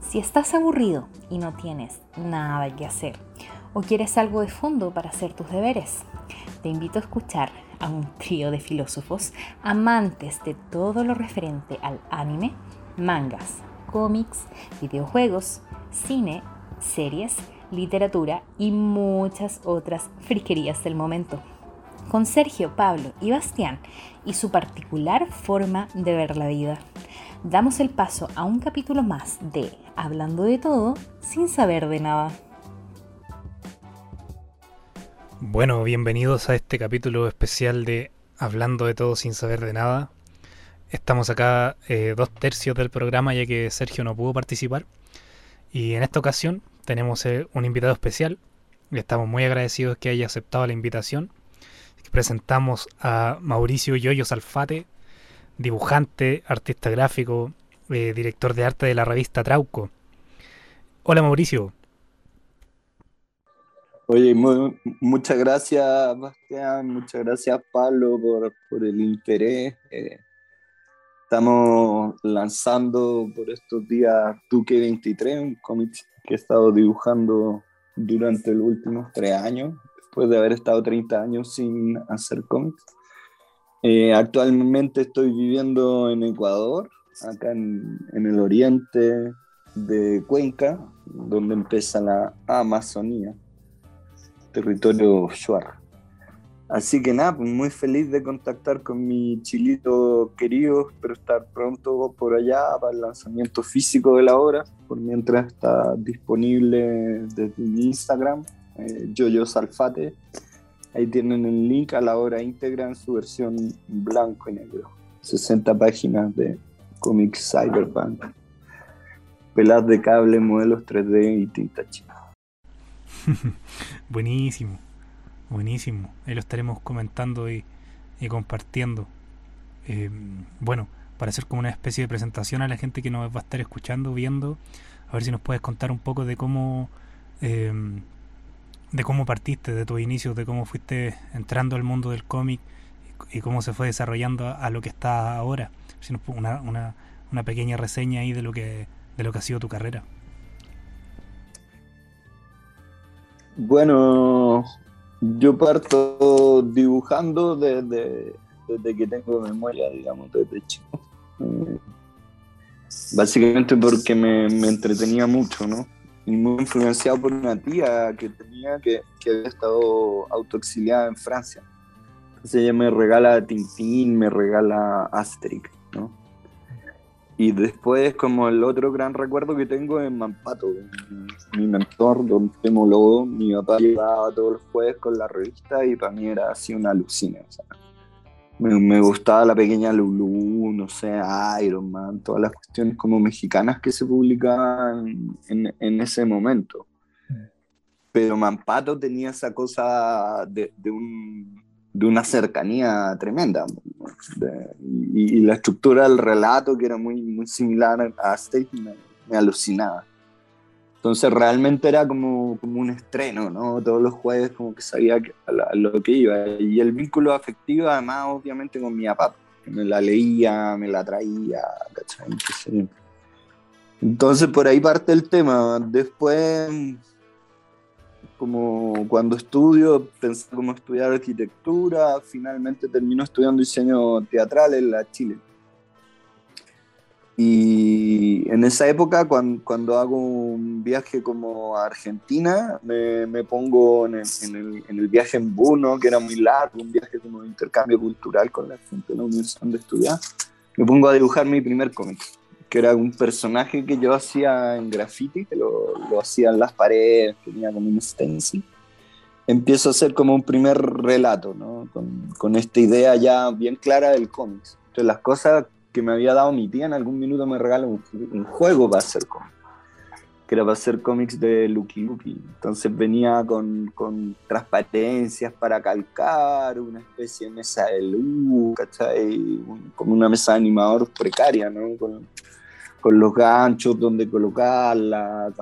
Si estás aburrido y no tienes nada que hacer o quieres algo de fondo para hacer tus deberes, te invito a escuchar a un trío de filósofos amantes de todo lo referente al anime, mangas, cómics, videojuegos, cine, series, literatura y muchas otras friquerías del momento. Con Sergio, Pablo y Bastián y su particular forma de ver la vida damos el paso a un capítulo más de Hablando de todo sin saber de nada. Bueno, bienvenidos a este capítulo especial de Hablando de todo sin saber de nada. Estamos acá eh, dos tercios del programa ya que Sergio no pudo participar. Y en esta ocasión tenemos eh, un invitado especial. Estamos muy agradecidos que haya aceptado la invitación. Presentamos a Mauricio Yoyo Salfate, dibujante, artista gráfico, eh, director de arte de la revista Trauco. Hola Mauricio. Oye, muchas gracias Bastián, muchas gracias Pablo por, el interés. Eh, estamos lanzando por estos días Tuque 23, un cómic que he estado dibujando durante los últimos tres años, después de haber estado 30 años sin hacer cómics. Eh, actualmente estoy viviendo en Ecuador, acá en, el oriente de Cuenca, donde empieza la Amazonía, territorio Shuar. Así que nada, pues, muy feliz de contactar con mi chilito querido, espero estar pronto por allá para el lanzamiento físico de la obra, por mientras está disponible desde mi Instagram, eh, Yoyo Salfate Ahí tienen el link a la obra íntegra en su versión blanco y negro. 60 páginas de cómics cyberpunk. Pelas de cable, modelos 3D y tinta china. buenísimo, buenísimo. Ahí lo estaremos comentando y, compartiendo. Eh, bueno, para hacer como una especie de presentación a la gente que nos va a estar escuchando, viendo, a ver si nos puedes contar un poco de cómo eh, de cómo partiste, de tus inicios, de cómo fuiste entrando al mundo del cómic y cómo se fue desarrollando a, lo que está ahora. Una, una, una pequeña reseña ahí de lo que de lo que ha sido tu carrera. Bueno, yo parto dibujando desde, desde que tengo memoria, digamos, desde chico. Básicamente porque me, me entretenía mucho, ¿no? Y muy influenciado por una tía que tenía que, que había estado autoexiliada en Francia. Entonces ella me regala Tintín, me regala Asterix, ¿no? Y después, como el otro gran recuerdo que tengo es Mampato, mi, mentor, don Temo mi papá llegaba todos los jueves con la revista y para mí era así una alucina. Me, gustaba la pequeña Lulu, no sé, Iron Man, todas las cuestiones como mexicanas que se publicaban en, ese momento. Pero Mampato tenía esa cosa de, una cercanía tremenda. y, la estructura del relato, que era muy, muy similar a State, me alucinaba. Entonces realmente era como, como un estreno, ¿no? Todos los jueves como que sabía a, lo que iba. Y el vínculo afectivo además obviamente con mi papá, que me la leía, me la traía, ¿cachai? Entonces por ahí parte el tema. Después, como cuando estudio, pensé cómo estudiar arquitectura, finalmente termino estudiando diseño teatral en la Chile. Y en esa época, cuando, hago un viaje como a Argentina, me, pongo en el, viaje en Buno, que era muy largo, un viaje como de intercambio cultural con la gente de la universidad donde estudiaba, me pongo a dibujar mi primer cómic, que era un personaje que yo hacía en graffiti, que lo, lo hacía en las paredes, tenía como un stencil. Empiezo a hacer como un primer relato, ¿no? con, con esta idea ya bien clara del cómic. Entonces las cosas que me había dado mi tía en algún minuto me regaló un, juego para hacer cómics, que era para hacer cómics de Lucky Lucky. Entonces venía con, con, transparencias para calcar, una especie de mesa de luz, ¿cachai? como una mesa de animador precaria, ¿no? Con, con los ganchos donde colocarla,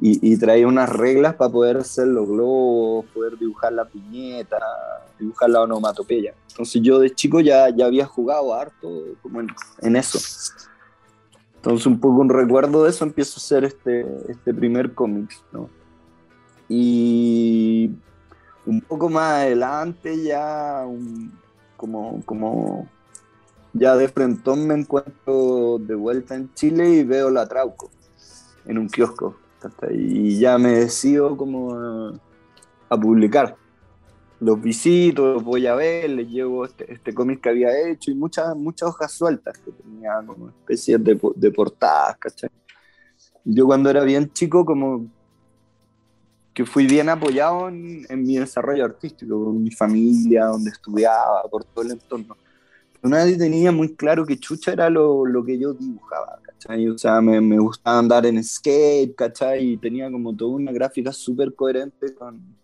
y, traía unas reglas para poder hacer los globos, poder dibujar la piñeta, dibujar la onomatopeya. Entonces yo de chico ya, ya había jugado harto como en, eso. Entonces un poco un recuerdo de eso empiezo a hacer este, este primer cómic, ¿no? Y un poco más adelante ya como, como ya de frente me encuentro de vuelta en Chile y veo la Trauco en un kiosco. Y ya me decido como a, publicar. Los visito, los voy a ver, les llevo este, este cómic que había hecho y muchas, muchas hojas sueltas que tenía como especies de, de portadas, ¿cachai? Yo cuando era bien chico como que fui bien apoyado en, en mi desarrollo artístico, con mi familia, donde estudiaba, por todo el entorno nadie tenía muy claro que chucha era lo, lo que yo dibujaba, ¿cachai? O sea, me, me, gustaba andar en skate, ¿cachai? Y tenía como toda una gráfica súper coherente con,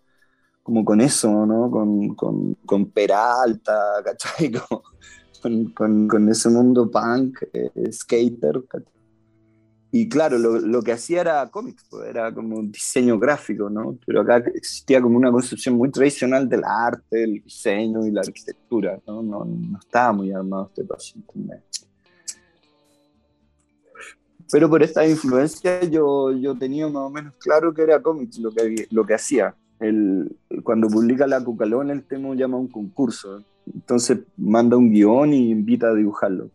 como con eso, ¿no? Con, con, con Peralta, ¿cachai? con, con, con, ese mundo punk, eh, skater, ¿cachai? Y claro, lo, lo, que hacía era cómics, pues, era como diseño gráfico, ¿no? Pero acá existía como una concepción muy tradicional del arte, el diseño y la arquitectura, ¿no? No, no estaba muy armado este paciente. Pero por esta influencia yo, yo tenía más o menos claro que era cómics lo que, lo que hacía. El, cuando publica la Cucalón, el tema llama un concurso. Entonces manda un guion y invita a dibujarlo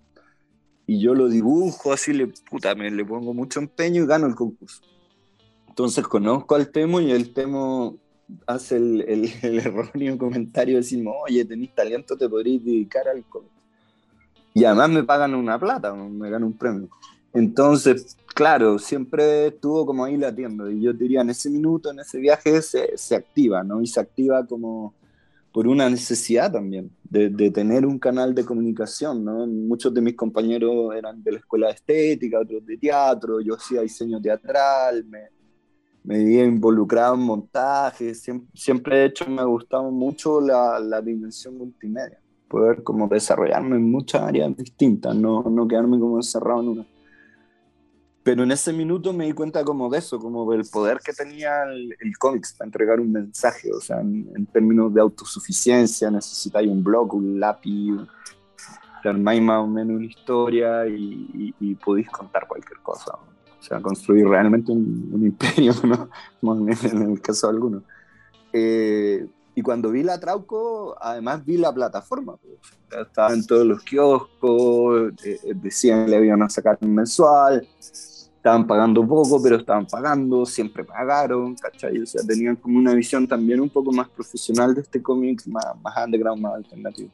y yo lo dibujo así, le, puta, me le pongo mucho empeño y gano el concurso. Entonces conozco al Temo y el Temo hace el, el, erróneo comentario de oye, tenés talento, te podrías dedicar al cómic. Y además me pagan una plata, me gano un premio. Entonces, claro, siempre estuvo como ahí latiendo. Y yo diría, en ese minuto, en ese viaje, se, se activa, ¿no? Y se activa como por una necesidad también de, de, tener un canal de comunicación, ¿no? Muchos de mis compañeros eran de la escuela de estética, otros de teatro, yo hacía diseño teatral, me, me involucrado en montajes, siempre, siempre, de hecho me ha gustado mucho la, la, dimensión multimedia, poder como desarrollarme en muchas áreas distintas, no, no quedarme como encerrado en una. Pero en ese minuto me di cuenta como de eso, como del poder que tenía el, el cómics para entregar un mensaje, o sea, en, términos de autosuficiencia, necesitáis un blog, un lápiz, armáis más o menos una historia y, y, podéis contar cualquier cosa. O sea, construir realmente un, imperio, ¿no? en el caso de algunos. Eh, y cuando vi la Trauco, además vi la plataforma. Pues. Estaba todos los kioscos, eh, decían que le iban a sacar un mensual estaban pagando poco, pero estaban pagando, siempre pagaron, ¿cachai? O sea, tenían como una visión también un poco más profesional de este cómic, más, más underground, más alternativo.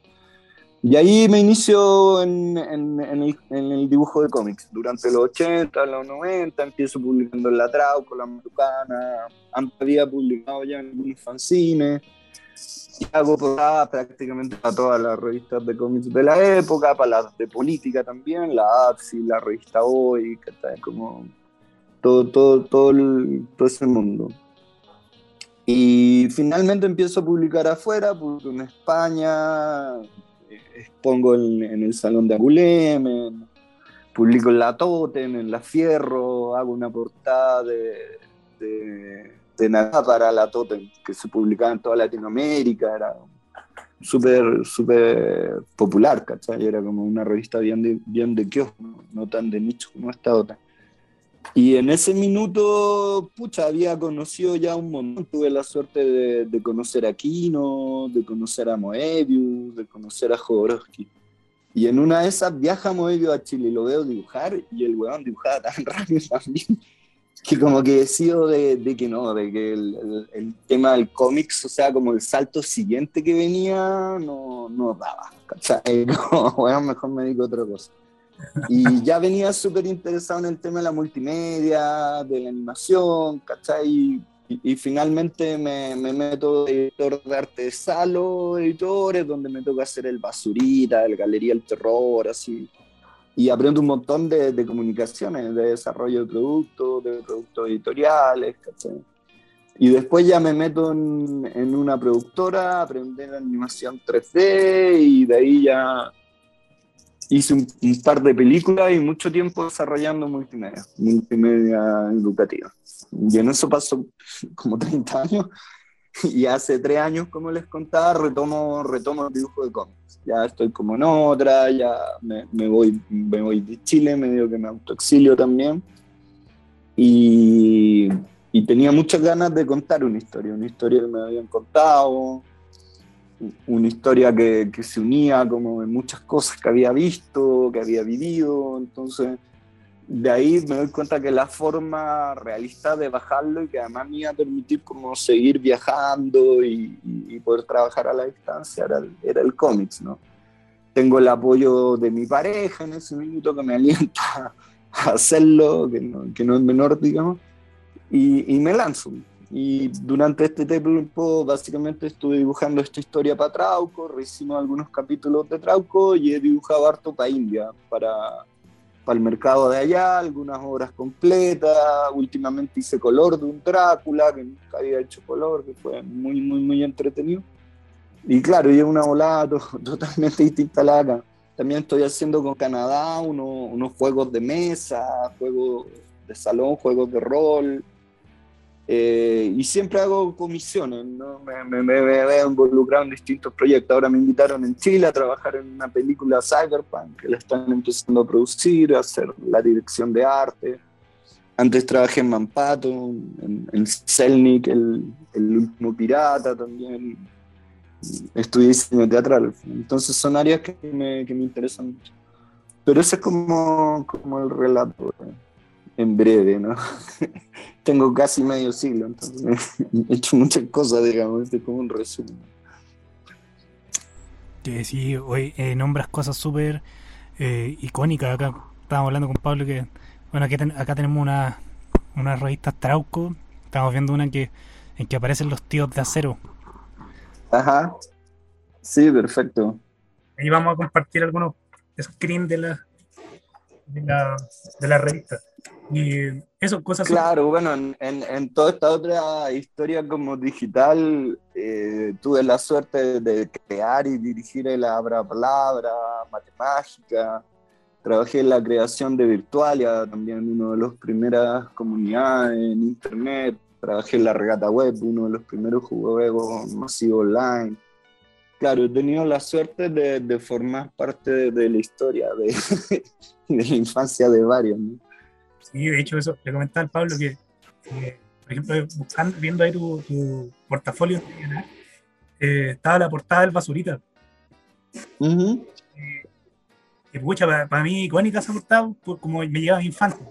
Y ahí me inicio en, en, en, el, en, el, dibujo de cómics. Durante los 80, los 90, empiezo publicando en La Trauco, La Marucana. Antes había publicado ya en algunos fanzines y hago portadas prácticamente para todas las revistas de cómics de la época, para las de política también, la APSI, la revista Hoy, como todo, todo, todo, todo ese mundo. Y finalmente empiezo a publicar afuera, publico en España, expongo en, en el Salón de Angulem, publico en la Totem, en la Fierro, hago una portada de, de de nada para la Totem, que se publicaba en toda Latinoamérica, era súper súper popular, ¿cachai? Era como una revista bien de, bien de kiosco, no tan de nicho como esta otra. Y en ese minuto, pucha, había conocido ya un montón. Tuve la suerte de, de conocer a Kino, de conocer a Moebius, de conocer a Jodorowsky. Y en una de esas viaja Moebius a Chile y lo veo dibujar y el weón dibujaba tan rápido también que como que decido de, de que no, de que el, el, tema del cómics, o sea, como el salto siguiente que venía, no, no daba, ¿cachai? No, bueno, mejor me dedico a otra cosa. Y ya venía súper interesado en el tema de la multimedia, de la animación, ¿cachai? Y, y, finalmente me, me, meto de editor de arte de Salo, editores, donde me toca hacer el Basurita, el Galería del Terror, así y aprendo un montón de, de, comunicaciones, de desarrollo de productos, de productos editoriales. Y después ya me meto en, en una productora, aprender animación 3D y de ahí ya hice un, un, par de películas y mucho tiempo desarrollando multimedia, multimedia educativa. Y en eso pasó como 30 años y hace tres años, como les contaba, retomo, retomo el dibujo de cómics. Ya estoy como en otra, ya me, me voy, me voy de Chile, me digo que me autoexilio también. Y, y, tenía muchas ganas de contar una historia, una historia que me habían contado, una historia que, que se unía como en muchas cosas que había visto, que había vivido. Entonces de ahí me doy cuenta que la forma realista de bajarlo y que además me iba a permitir como seguir viajando y, poder trabajar a la distancia era el, era cómics, ¿no? Tengo el apoyo de mi pareja en ese minuto que me alienta a hacerlo, que no, es menor, digamos, y, y, me lanzo. Y durante este tiempo básicamente estuve dibujando esta historia para Trauco, hicimos algunos capítulos de Trauco y he dibujado harto para India, para para el mercado de allá, algunas obras completas, últimamente hice color de un Drácula, que nunca había hecho color, que fue muy, muy, muy entretenido. Y claro, y una volada totalmente distinta a la acá. También estoy haciendo con Canadá unos juegos de mesa, juegos de salón, juegos de rol, eh, y siempre hago comisiones, ¿no? me, me, me, veo involucrado en distintos proyectos. Ahora me invitaron en Chile a trabajar en una película Cyberpunk que la están empezando a producir, a hacer la dirección de arte. Antes trabajé en Mampato, en, en Selnik, el, el, último pirata también. Estudié diseño teatral. Entonces son áreas que me, que me interesan mucho. Pero ese es como, como el relato. ¿eh? En breve, ¿no? Tengo casi medio siglo, entonces he hecho muchas cosas, digamos, este es como un resumen. sí, hoy eh, nombras cosas súper eh, icónicas. Acá estábamos hablando con Pablo que, bueno, aquí acá tenemos una, una revista Trauco. Estamos viendo una en que, en que aparecen los tíos de acero. Ajá. Sí, perfecto. Ahí vamos a compartir algunos screens de la, de la, de la revista. Y eso, cosas Claro, bueno, en, en, toda esta otra historia como digital, eh, tuve la suerte de crear y dirigir el Abra Palabra, Matemágica. Trabajé en la creación de Virtualia, también una de las primeras comunidades en Internet. Trabajé en la Regata Web, uno de los primeros juegos masivos online. Claro, he tenido la suerte de, de formar parte de, la historia, de, de, la infancia de varios. ¿no? Sí, de hecho, eso le comentaba al Pablo que, por ejemplo, buscando, viendo ahí tu, tu portafolio, eh, estaba la portada del Basurita. Uh eh, pucha, para, mí icónica esa portada, como me llevaba mi infancia.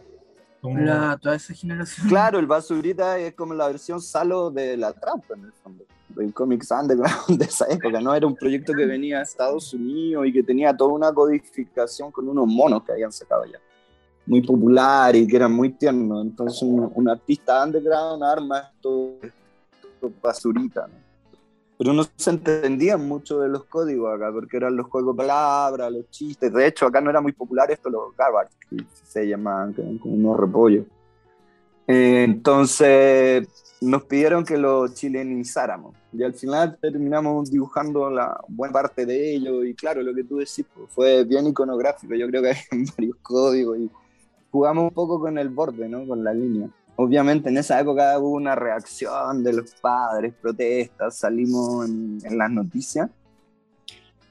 La, toda esa generación. Claro, el Basurita es como la versión salo de la trampa, en el fondo del Comics Underground de esa época, ¿no? Era un proyecto que venía de Estados Unidos y que tenía toda una codificación con unos monos que habían sacado allá muy popular y que era muy tierno. Entonces un, artista underground arma esto, esto basurita, ¿no? Pero no se entendían mucho de los códigos acá, porque eran los juegos de palabras, los chistes. De hecho, acá no era muy popular esto, los garbage, que se llamaban, como unos repollos. Eh, entonces nos pidieron que lo chilenizáramos. Y al final terminamos dibujando la buena parte de ello. Y claro, lo que tú decís pues, fue bien iconográfico. Yo creo que hay varios códigos y jugamos un poco con el borde, ¿no? Con la línea. Obviamente en esa época hubo una reacción de los padres, protestas, salimos en, las noticias.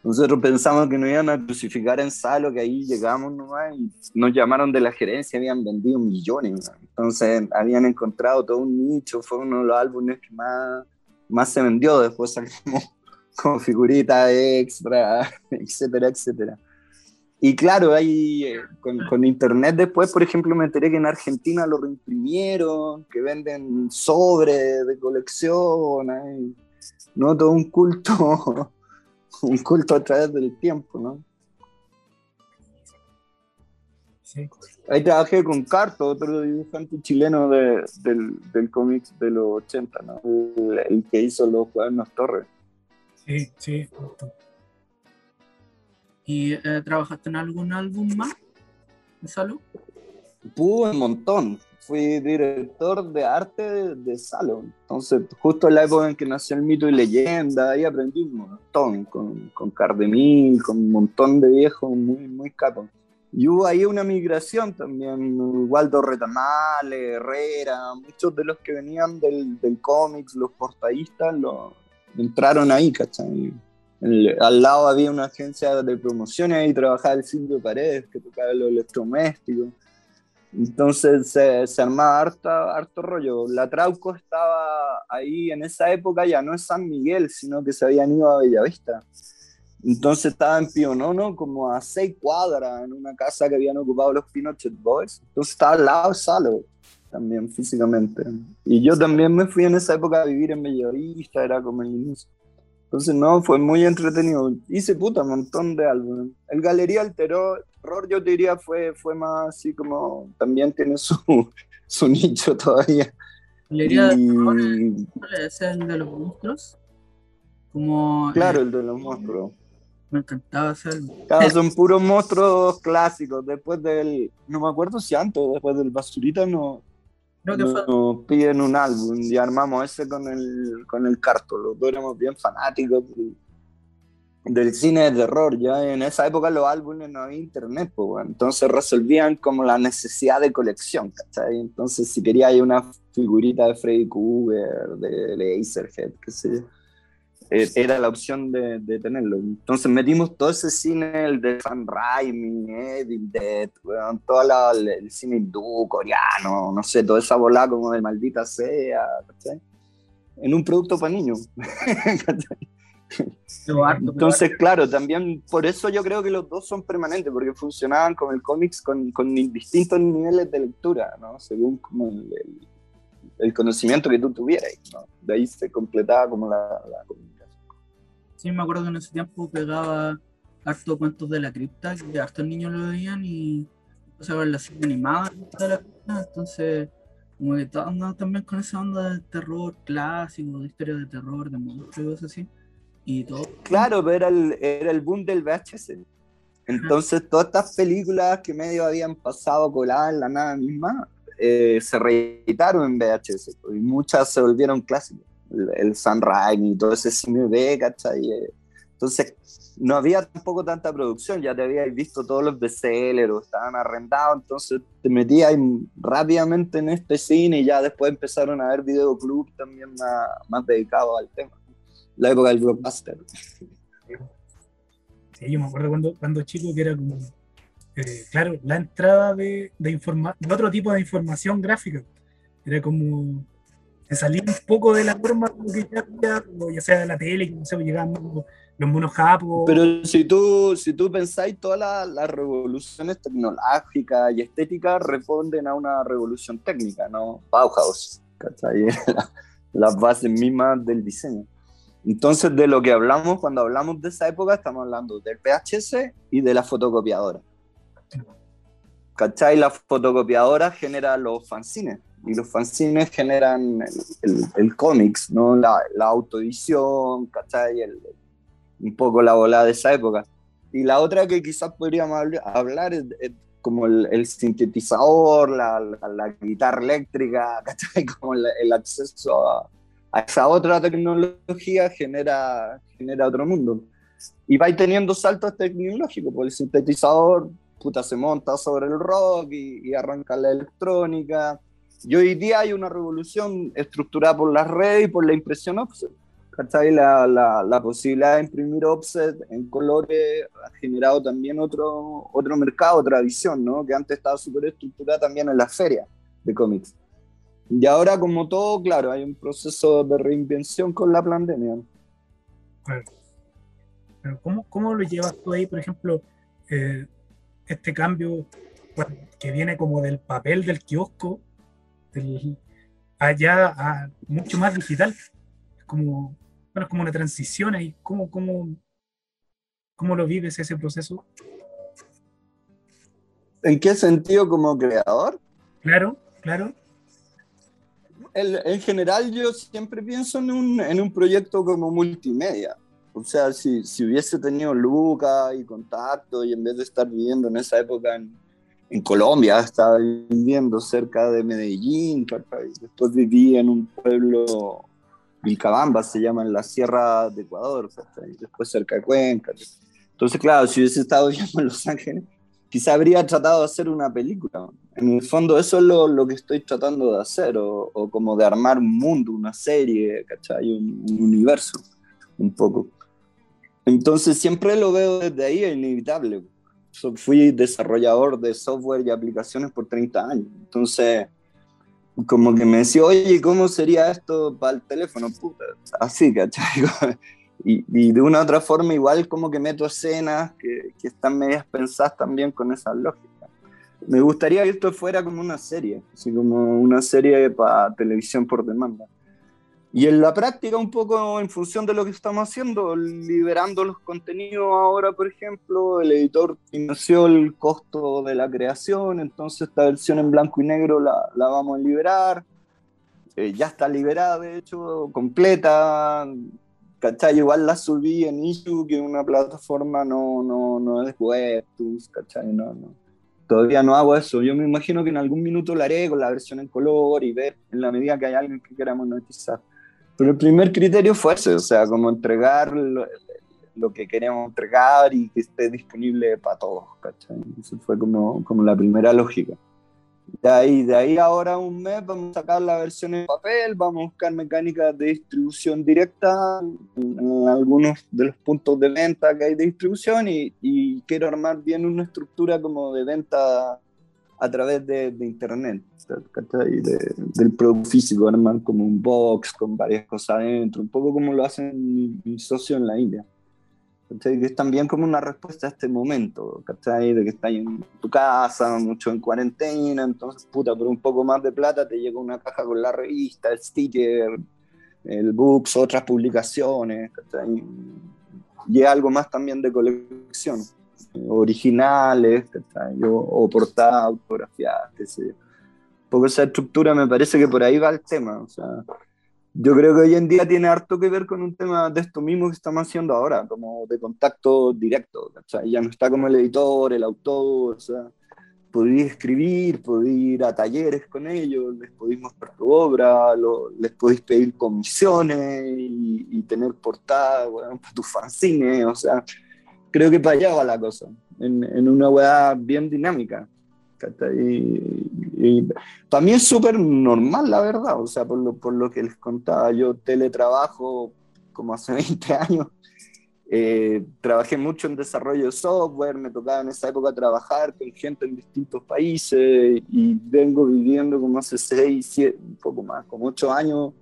Nosotros pensamos que nos iban a crucificar en Salo, que ahí llegamos nomás y nos llamaron de la gerencia, habían vendido millones. Entonces habían encontrado todo un nicho, fue uno de los álbumes que más, más se vendió. Después salimos con figuritas extra, etcétera, etcétera. Y claro, ahí eh, con, internet después, por ejemplo, me enteré que en Argentina lo reimprimieron, que venden sobres de colección, ¿no? Todo un culto, un culto a través del tiempo, ¿no? Sí. Ahí trabajé con Carto, otro dibujante chileno de, del, del cómic de los 80, ¿no? El, que hizo los cuadernos Torres. Sí, sí, ¿Y eh, trabajaste en algún álbum más de Salo? Pude un montón. Fui director de arte de, Salo. Entonces, justo en la época en que nació el mito y leyenda, ahí aprendí un montón con, con Cardemil, con un montón de viejos muy, muy capos. Y hubo ahí una migración también, Waldo Retamal, Herrera, muchos de los que venían del, del cómics, los portadistas, lo, entraron ahí, ¿cachai? Al lado había una agencia de promoción y trabajaba el Silvio Paredes, que tocaba los electrodomésticos. Entonces se, se armaba harto, harto rollo. La Trauco estaba ahí en esa época, ya no es San Miguel, sino que se habían ido a Bellavista. Entonces estaba en Pionono como a seis cuadras en una casa que habían ocupado los Pinochet Boys. Entonces estaba al lado de Salo también físicamente. Y yo también me fui en esa época a vivir en Bellavista, era como el inicio. Entonces no, fue muy entretenido. Hice puta un montón de álbumes. El Galería del Terror, yo diría, fue, fue más así como, también tiene su, su nicho todavía. ¿Galería del Terror es el de los monstruos? Como, claro, el de los monstruos. Me encantaba hacer. Claro, son puros monstruos clásicos. Después del. No me acuerdo si antes, después del Basurita, no. Nos piden un álbum y armamos ese con el, con el carto. Los dos éramos bien fanáticos del, cine de terror. Ya en esa época los álbumes no había internet, pues, entonces resolvían como la necesidad de colección. ¿cachai? Entonces, si quería hay una figurita de Freddy Krueger, de Laserhead, qué sé yo era la opción de, de, tenerlo. Entonces metimos todo ese cine, el de San Raimi, Evil Dead, todo la, el, cine hindú, coreano, no sé, toda esa bola como de maldita sea, En un producto para niños. Entonces, claro, también por eso yo creo que los dos son permanentes, porque funcionaban con el cómics con, con, distintos niveles de lectura, ¿no? Según como el, el, conocimiento que tú tuvieras, ¿no? De ahí se completaba como la, la Sí, me acuerdo que en ese tiempo pegaba harto cuentos de la cripta, que hartos niños lo veían y empecé a ver la serie animada de la cripta, entonces como que todos también con esa onda de terror clásico, de historia de terror, de monstruos y cosas así. Y todo. Claro, pero era el, era el boom del VHS. Entonces todas estas películas que medio habían pasado coladas en la nada misma, eh, se reeditaron en VHS y muchas se volvieron clásicos el, San Raimi y todo ese cine B, ¿cachai? Entonces, no había tampoco tanta producción, ya te habías visto todos los bestsellers estaban arrendados, entonces te metías rápidamente en este cine y ya después empezaron a ver videoclub también más, más dedicados al tema. La época del blockbuster. Sí, yo me acuerdo cuando, cuando chico que era como, eh, claro, la entrada de, de, de otro tipo de información gráfica. Era como salir un poco de la forma que ya había, ya sea de la tele, que no sé, llegaban los monos japos. Pero si tú, si tú pensáis, todas las revoluciones tecnológicas y estéticas responden a una revolución técnica, ¿no? Bauhaus, ¿cachai? las bases mismas del diseño. Entonces, de lo que hablamos cuando hablamos de esa época, estamos hablando del VHS y de la fotocopiadora. ¿Cachai? La fotocopiadora genera los fanzines y los fanzines generan el, el, cómics, ¿no? La, la autoedición, ¿cachai? El, un poco la volada de esa época. Y la otra que quizás podríamos hablar es, como el, sintetizador, la, la, guitarra eléctrica, ¿cachai? Como el, acceso a, a, esa otra tecnología genera, genera otro mundo. Y va teniendo saltos tecnológicos, porque el sintetizador puta, se monta sobre el rock y, y arranca la electrónica y hoy día hay una revolución estructurada por las redes y por la impresión offset. La, la, la, posibilidad de imprimir offset en colores ha generado también otro, otro mercado, otra visión, ¿no? que antes estaba súper estructurada también en las ferias de cómics. Y ahora, como todo, claro, hay un proceso de reinvención con la pandemia. Pero ¿cómo, ¿cómo, lo llevas tú ahí, por ejemplo, eh, este cambio que viene como del papel del kiosco allá a mucho más digital. como, bueno, como una transición ahí. ¿Cómo, cómo, cómo lo vives ese proceso? ¿En qué sentido como creador? Claro, claro. en general yo siempre pienso en un, en un proyecto como multimedia. O sea, si, si hubiese tenido Luca y contacto y en vez de estar viviendo en esa época en, en Colombia, estaba viviendo cerca de Medellín, después viví en un pueblo, Vilcabamba se llama, en la Sierra de Ecuador, después cerca de Cuenca. Entonces, claro, si hubiese estado viviendo en Los Ángeles, quizá habría tratado de hacer una película. En el fondo eso es lo, lo que estoy tratando de hacer, o, o, como de armar un mundo, una serie, ¿cachai? Un, un, universo, un poco. Entonces siempre lo veo desde ahí, es inevitable. So, fui desarrollador de software y aplicaciones por 30 años. Entonces, como que me decía, oye, ¿cómo sería esto para el teléfono? Puta, así, ¿cachai? Y, y, de una u otra forma igual como que meto escenas que, que, están medias pensadas también con esa lógica. Me gustaría que esto fuera como una serie, así como una serie para televisión por demanda. Y en la práctica un poco en función de lo que estamos haciendo, liberando los contenidos ahora, por ejemplo, el editor financió el costo de la creación, entonces esta versión en blanco y negro la, la vamos a liberar. Eh, ya está liberada, de hecho, completa, ¿cachai? Igual la subí en Issue, que una plataforma no, no, no es web, ¿cachai? No, no. Todavía no hago eso. Yo me imagino que en algún minuto lo haré con la versión en color y ver en la medida que hay alguien que quiera monetizar. Pero el primer criterio fue ese, o sea, como entregar lo, lo que queremos entregar y que esté disponible para todos, ¿cachai? Eso fue como, como la primera lógica. De ahí, de ahí ahora un mes vamos a sacar la versión en papel, vamos a buscar mecánicas de distribución directa en, en algunos de los puntos de venta que hay de distribución y, y, quiero armar bien una estructura como de venta a través de, de internet, de, del producto físico, armar como un box con varias cosas adentro, un poco como lo hacen mi, mi socio en la India. ¿cachai? que es también como una respuesta a este momento, ¿cachai? de que estás en tu casa, mucho en cuarentena, entonces, puta, por un poco más de plata te llega una caja con la revista, el sticker, el books, otras publicaciones, ¿cachai? y algo más también de colección, originales, ¿cachai? o, portadas autografiadas, yo. Porque esa estructura me parece que por ahí va el tema, o sea, yo creo que hoy en día tiene harto que ver con un tema de esto mismo que estamos haciendo ahora, como de contacto directo, ¿cachai? Ya no está como el editor, el autor, o sea, podéis escribir, podéis ir a talleres con ellos, les podéis mostrar tu obra, lo, les podéis pedir comisiones y, y tener portada, bueno, para tus fanzines, o sea, creo que para allá va la cosa, en, en una weá bien dinámica. Y, y, para mí es súper normal, la verdad, o sea, por lo, por lo que les contaba, yo teletrabajo como hace 20 años, eh, trabajé mucho en desarrollo de software, me tocaba en esa época trabajar con gente en distintos países y vengo viviendo como hace 6, 7, un poco más, como 8 años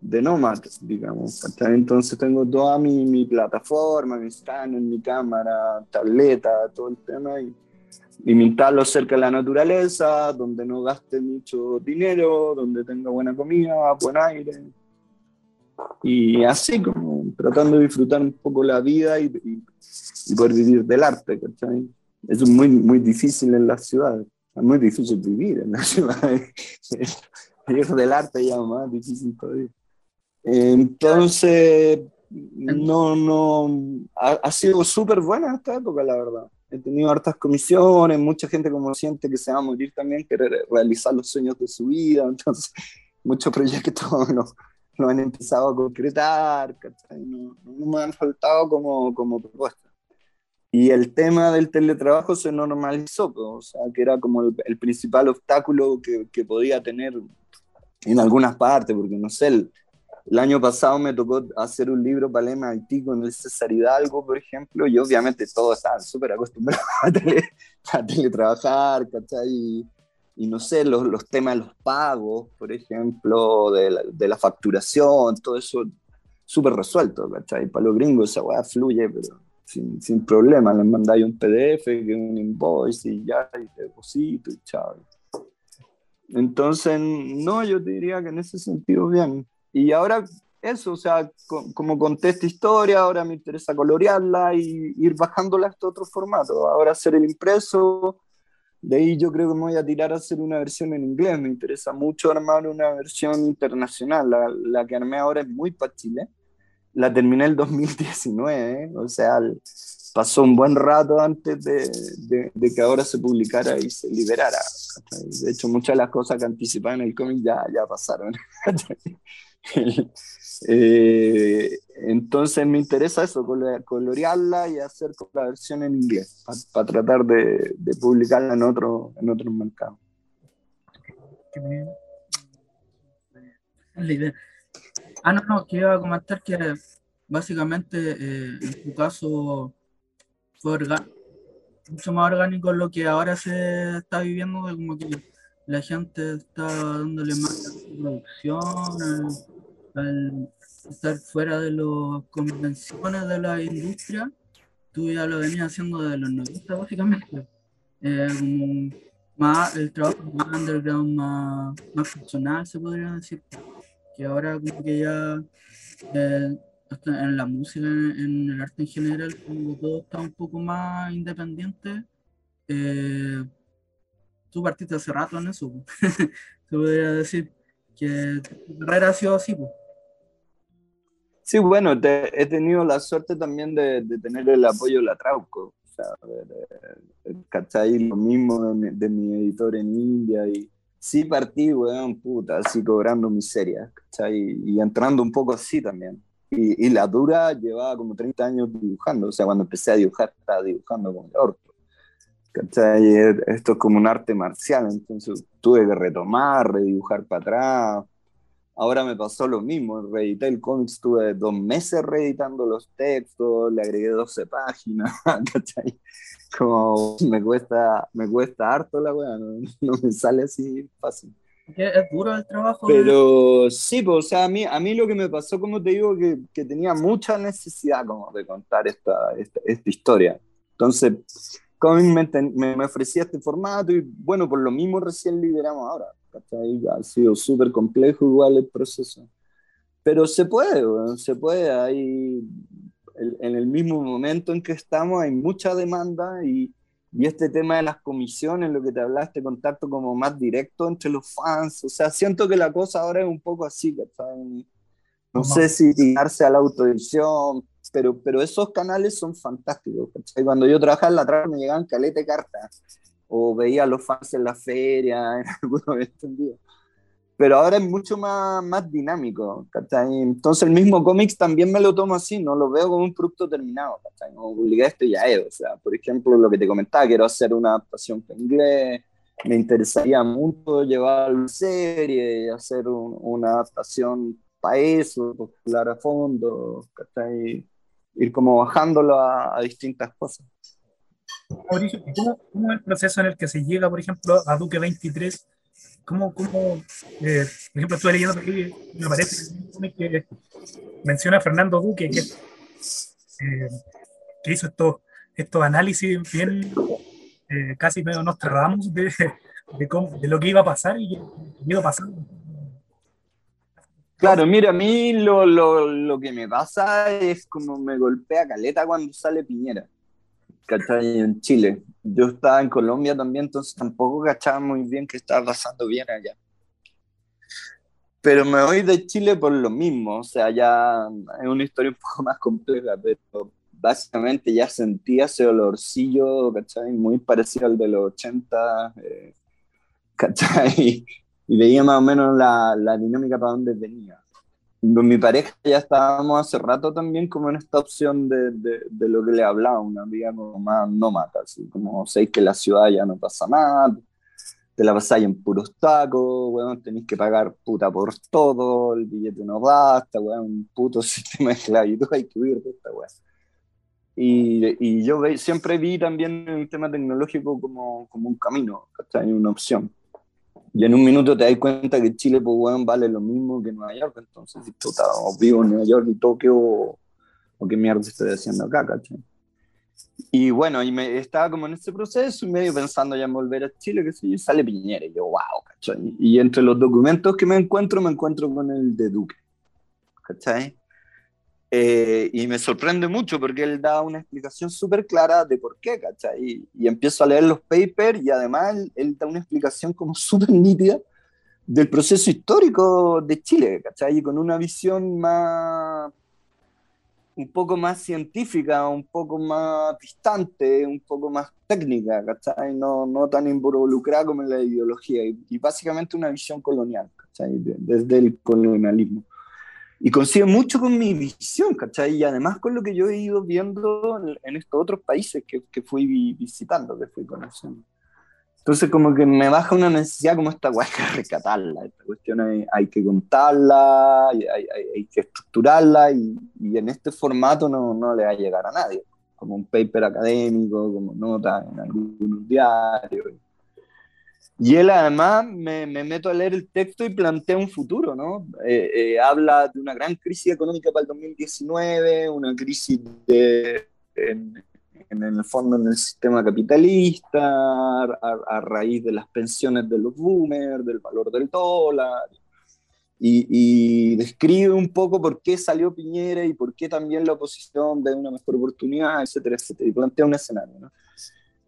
de nómada, digamos. Entonces tengo toda mi, mi plataforma, mi scanner, mi cámara, tableta, todo el tema y limitarlo cerca de la naturaleza, donde no gaste mucho dinero, donde tenga buena comida, buen aire. Y así como tratando de disfrutar un poco la vida y, y, y poder vivir del arte, ¿cachai? Eso es muy, muy difícil en las ciudades. Es muy difícil vivir en las ciudades. vivir del arte ya más difícil todavía. Entonces, no, no, ha, ha sido súper buena esta época, la verdad. He tenido hartas comisiones, mucha gente como siente que se va a morir también, quiere realizar los sueños de su vida, entonces muchos proyectos no, no han empezado a concretar, no, no, me han faltado como, como propuesta. Y el tema del teletrabajo se normalizó, pues, o sea, que era como el, el principal obstáculo que, que, podía tener en algunas partes, porque no sé, el, el año pasado me tocó hacer un libro para el MIT con el César Hidalgo, por ejemplo, y obviamente todos estaban súper acostumbrados a, tele, a teletrabajar, ¿cachai? Y, y, no sé, los, los temas de los pagos, por ejemplo, de la, de la facturación, todo eso súper resuelto, ¿cachai? Para los gringos esa weá fluye, pero sin, sin problema, les mandáis un PDF, un invoice y ya, y te deposito y chao. Entonces, no, yo te diría que en ese sentido, bien. Y ahora eso, o sea, como conté esta historia, ahora me interesa colorearla y ir bajándola a este otro formato. Ahora hacer el impreso, de ahí yo creo que me voy a tirar a hacer una versión en inglés. Me interesa mucho armar una versión internacional. La, la que armé ahora es muy para Chile. La terminé el 2019, ¿eh? o sea, pasó un buen rato antes de, de, que ahora se publicara y se liberara. De hecho, muchas de las cosas que anticipaban en el cómic ya, ya pasaron. Eh, entonces me interesa eso, colorearla y hacer la versión en inglés, para tratar de, publicarla en, otro, en otros mercados. Ah, no, no, que iba a comentar que básicamente eh, en tu caso fue mucho más orgánico lo que ahora se está viviendo, de como que la gente está dándole más producción, al, estar fuera de las convenciones de la industria, tú ya lo venías haciendo desde los 90 básicamente. Eh, más, el trabajo más underground, más, más se podría decir, que ahora como que ya eh, en la música, en el arte en general, como todo está un poco más independiente, eh, tú partiste hace rato en eso, se podría decir que tu carrera ha sido así. Sí, bueno, he tenido la suerte también de, tener el apoyo de la Trauco, o sea, ¿cachai? Lo mismo de mi, editor en India y sí partí, weón, puta, así cobrando miseria, ¿cachai? Y, y entrando un poco así también. Y, y, la dura llevaba como 30 años dibujando, o sea, cuando empecé a dibujar estaba dibujando con el orto. ¿Cachai? Esto es como un arte marcial, entonces tuve que retomar, redibujar para atrás. Ahora me pasó lo mismo, reedité el cómic, estuve dos meses reeditando los textos, le agregué 12 páginas, ¿cachai? Como me cuesta, me cuesta harto la weá, no, no me sale así fácil es duro el trabajo. Pero sí, pues, o sea, a mí, a mí lo que me pasó, como te digo, que, que tenía mucha necesidad como de contar esta, esta, esta historia. Entonces, como me, me, me, ofrecía este formato y bueno, por lo mismo recién liberamos ahora. Ha sido súper complejo igual el proceso. Pero se puede, se puede. Hay, en el mismo momento en que estamos hay mucha demanda y, y este tema de las comisiones, lo que te hablaste, contacto como más directo entre los fans, o sea, siento que la cosa ahora es un poco así, ¿cachai? No sé si tirarse a la autoedición, pero, pero esos canales son fantásticos, ¿cachai? Cuando yo trabajaba en la trama me llegaban calete cartas, o veía a los fans en la feria, en algunos eventos pero ahora es mucho más, más dinámico, ¿cachai? Entonces el mismo cómics también me lo tomo así, no lo veo como un producto terminado, ¿cachai? No publiqué esto y ya es, o sea, por ejemplo, lo que te comentaba, quiero hacer una adaptación en inglés, me interesaría mucho llevar la serie, hacer una adaptación para eso, popular a fondo, ¿cachai? Ir como bajándolo a, distintas cosas. Mauricio, ¿cómo, ¿cómo, es el proceso en el que se llega, por ejemplo, a Duque 23 ¿Cómo, cómo eh, por ejemplo, estuve leyendo aquí, me parece que menciona a Fernando Duque, que, eh, que hizo estos, estos análisis bien eh, casi medio nos tratamos de, de, lo que iba a pasar y iba pasando. Claro, mira, a mí lo, lo, lo, que me pasa es como me golpea caleta cuando sale Piñera. ¿Cachai? En Chile. Yo estaba en Colombia también, entonces tampoco cachaba muy bien qué estaba pasando bien allá. Pero me voy de Chile por lo mismo, o sea, ya es una historia un poco más compleja, pero básicamente ya sentía ese olorcillo, ¿cachai? Muy parecido al de los 80, eh, ¿cachai? Y veía más o menos la, la dinámica para dónde venía mi pareja ya estábamos hace rato también como en esta opción de, de, de lo que le hablaba, una vida como más nómada, así como sé que la ciudad ya no pasa nada, te la pasáis en puros tacos, weón, tenéis que pagar puta por todo, el billete no basta, weón, un puto sistema de esclavitud, hay que huir de esta weón. Y, y yo ve, siempre vi también el tema tecnológico como, como un camino, ¿cachai? Una opción. Y en un minuto te das cuenta que Chile, pues, bueno, vale lo mismo que Nueva York. Entonces, si tú estás vivo en Nueva York y Tokio, o, qué mierda estoy haciendo acá, ¿cachai? Y bueno, y me estaba como en ese proceso medio pensando ya en volver a Chile, que sé yo, sale Piñera. Y yo, wow, ¿cachai? Y entre los documentos que me encuentro, me encuentro con el de Duque, ¿cachai? Eh, y me sorprende mucho porque él da una explicación súper clara de por qué, ¿cachai? Y, y, empiezo a leer los papers y además él, da una explicación como súper nítida del proceso histórico de Chile, ¿cachai? Y con una visión más, un poco más científica, un poco más distante, un poco más técnica, ¿cachai? No, no tan involucrada como en la ideología, y, básicamente una visión colonial, ¿cachai? Desde el colonialismo. Y coincide mucho con mi visión, ¿cachai? Y además con lo que yo he ido viendo en, estos otros países que, que fui visitando, que fui conociendo. Entonces como que me baja una necesidad como esta guay que rescatarla, esta cuestión hay, que contarla, hay, hay, hay que estructurarla y, y, en este formato no, no, le va a llegar a nadie, como un paper académico, como nota en algunos diarios. Y él además me, me meto a leer el texto y plantea un futuro, ¿no? Eh, eh, habla de una gran crisis económica para el 2019, una crisis de, en el fondo en el sistema capitalista, a, raíz de las pensiones de los boomers, del valor del dólar, y, describe un poco por qué salió Piñera y por qué también la oposición ve una mejor oportunidad, etcétera, etcétera, y plantea un escenario. ¿no?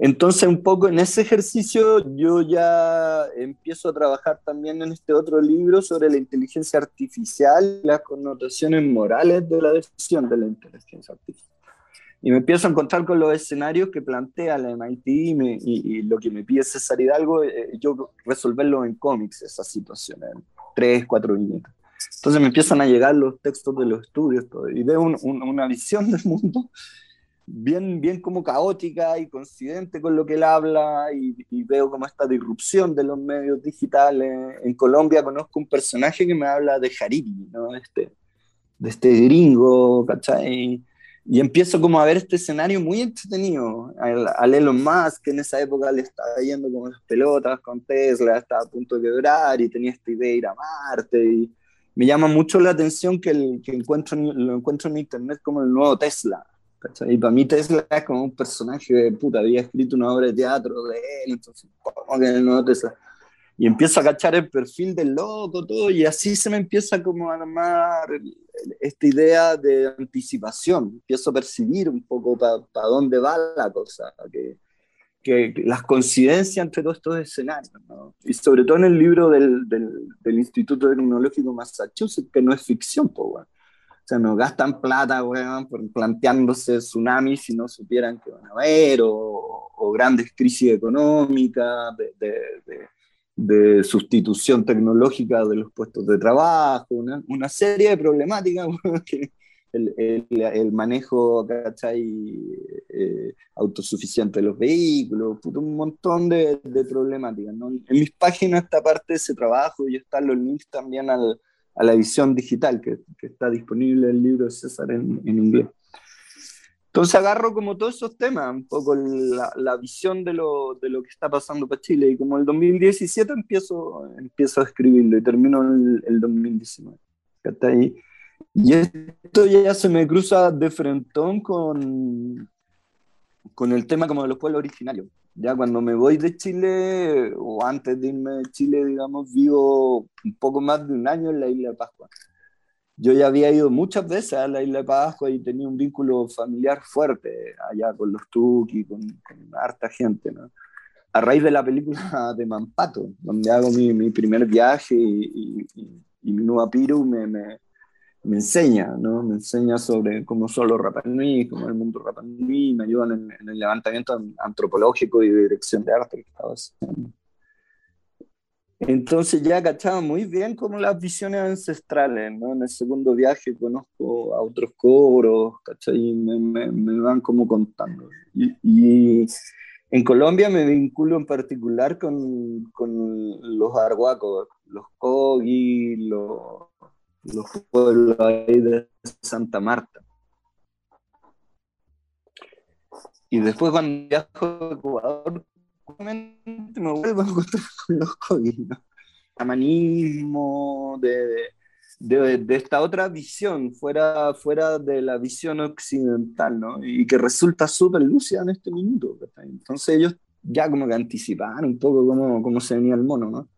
Entonces, un poco en ese ejercicio yo ya empiezo a trabajar también en este otro libro sobre la inteligencia artificial, las connotaciones morales de la decisión de la inteligencia artificial. Y me empiezo a encontrar con los escenarios que plantea la MIT y, lo que me pide César Hidalgo, eh, yo resolverlo en cómics, esas situaciones, en tres, cuatro viñetas. Entonces me empiezan a llegar los textos de los estudios todo, y veo una visión del mundo bien, bien como caótica y coincidente con lo que él habla y, y, veo como esta disrupción de los medios digitales. En Colombia conozco un personaje que me habla de Hariri, ¿no? Este, de este gringo, ¿cachai? Y empiezo como a ver este escenario muy entretenido. Al, Elon Musk, que en esa época le estaba yendo como las pelotas con Tesla, estaba a punto de quebrar y tenía esta idea de ir a Marte. Y me llama mucho la atención que, el, que encuentro, lo encuentro en internet como el nuevo Tesla. Y para mí Tesla es como un personaje de puta, había escrito una obra de teatro de él, entonces, ¿cómo que nuevo Tesla? y empiezo a cachar el perfil del loco, todo, y así se me empieza como a armar esta idea de anticipación, empiezo a percibir un poco para dónde va la cosa, que, que, las coincidencias entre todos estos escenarios, ¿no? y sobre todo en el libro del, del, del, Instituto Tecnológico Massachusetts, que no es ficción, pues, bueno. Sea, no gastan plata, weón, por planteándose tsunamis si no supieran que van a haber, o, o grandes crisis económicas, de, de de sustitución tecnológica de los puestos de trabajo, una, una serie de problemáticas que el, el, el manejo eh, autosuficiente de los vehículos, un montón de, de problemáticas. ¿no? En mis páginas esta parte de ese trabajo y están los links también al, a la edición digital que, que, está disponible el libro de César en, en inglés. Entonces agarro como todos esos temas, un poco la, la visión de lo, de lo, que está pasando para Chile y como el 2017 empiezo, empiezo a escribirlo y termino el, el 2019. ahí. Y esto ya se me cruza de frentón con, con el tema como de los pueblos originarios. Ya cuando me voy de Chile, o antes de irme de Chile, digamos, vivo un poco más de un año en la isla de Pascua yo ya había ido muchas veces a la isla de Pascua y tenía un vínculo familiar fuerte allá con los Tuki, con, con harta gente, ¿no? A raíz de la película de Mampato, donde hago mi, mi primer viaje y, y, y mi nueva Piru me, me, me, enseña, ¿no? Me enseña sobre cómo son los Rapanui, cómo es el mundo Rapanui, me ayudan en, en, el levantamiento antropológico y de dirección de arte que estaba haciendo. Entonces ya cachaba muy bien como las visiones ancestrales, ¿no? En el segundo viaje conozco a otros coros, ¿cachai? Y me, me, me van como contando. Y, y, en Colombia me vinculo en particular con, con los arhuacos, los cogi, los, los pueblos ahí de Santa Marta. Y después cuando viajo a Ecuador me vuelvo a encontrar con los COVID, ¿no? de, de, de, esta otra visión, fuera, fuera de la visión occidental, ¿no? Y que resulta súper lúcida en este minuto. Entonces ellos ya como que anticipaban un poco cómo, cómo se venía el mono, ¿no?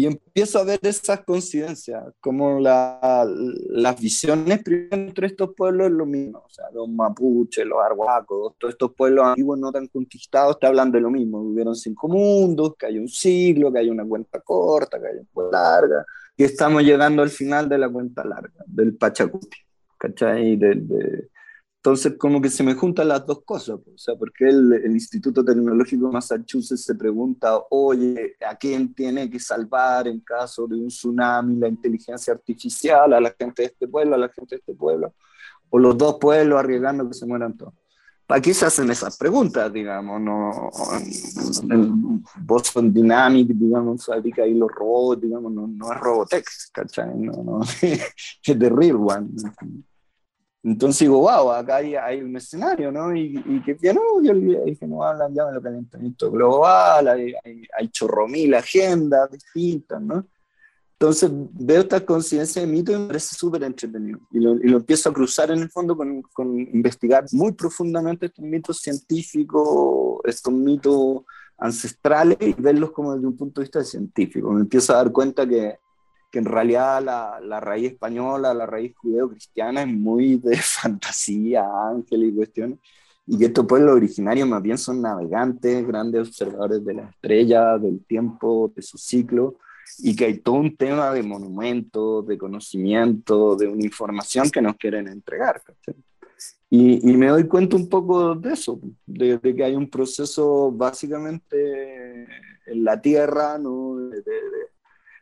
Y empiezo a ver esas coincidencias, como la, las visiones entre estos pueblos es lo mismo, o sea, los mapuches, los arhuacos, todos estos pueblos antiguos no tan conquistados te hablan de lo mismo, vivieron cinco mundos, que hay un siglo, que hay una cuenta corta, que hay una cuenta larga, que estamos llegando al final de la cuenta larga, del Pachacuti. ¿cachai? Entonces, como que se me juntan las dos cosas, o sea, porque el, el, Instituto Tecnológico de Massachusetts se pregunta, oye, ¿a quién tiene que salvar en caso de un tsunami la inteligencia artificial? ¿A la gente de este pueblo, a la gente de este pueblo? ¿O los dos pueblos arriesgando que se mueran todos? ¿Para qué se hacen esas preguntas, digamos? No, Boston Dynamics, digamos, fabrica ahí los robots, digamos, no, no es Robotex, ¿cachai? No, no, es The Real One. Entonces digo, wow, acá hay, hay un escenario, ¿no? Y, y que bien obvio, y que no hablan ya de lo calentamiento global, hay, hay, hay chorromil agendas distintas, ¿no? Entonces veo esta conciencia de mito y me parece súper entretenido. Y lo, y lo, empiezo a cruzar en el fondo con, con, investigar muy profundamente estos mitos científicos, estos mitos ancestrales y verlos como desde un punto de vista científico. Me empiezo a dar cuenta que, que en realidad la, la, raíz española, la raíz judeo-cristiana es muy de fantasía, ángel y cuestiones. Y que estos pueblos originarios más bien son navegantes, grandes observadores de las estrellas, del tiempo, de su ciclo y que hay todo un tema de monumentos, de conocimiento, de una información que nos quieren entregar. Y, me doy cuenta un poco de eso, de, que hay un proceso básicamente en la Tierra, ¿no?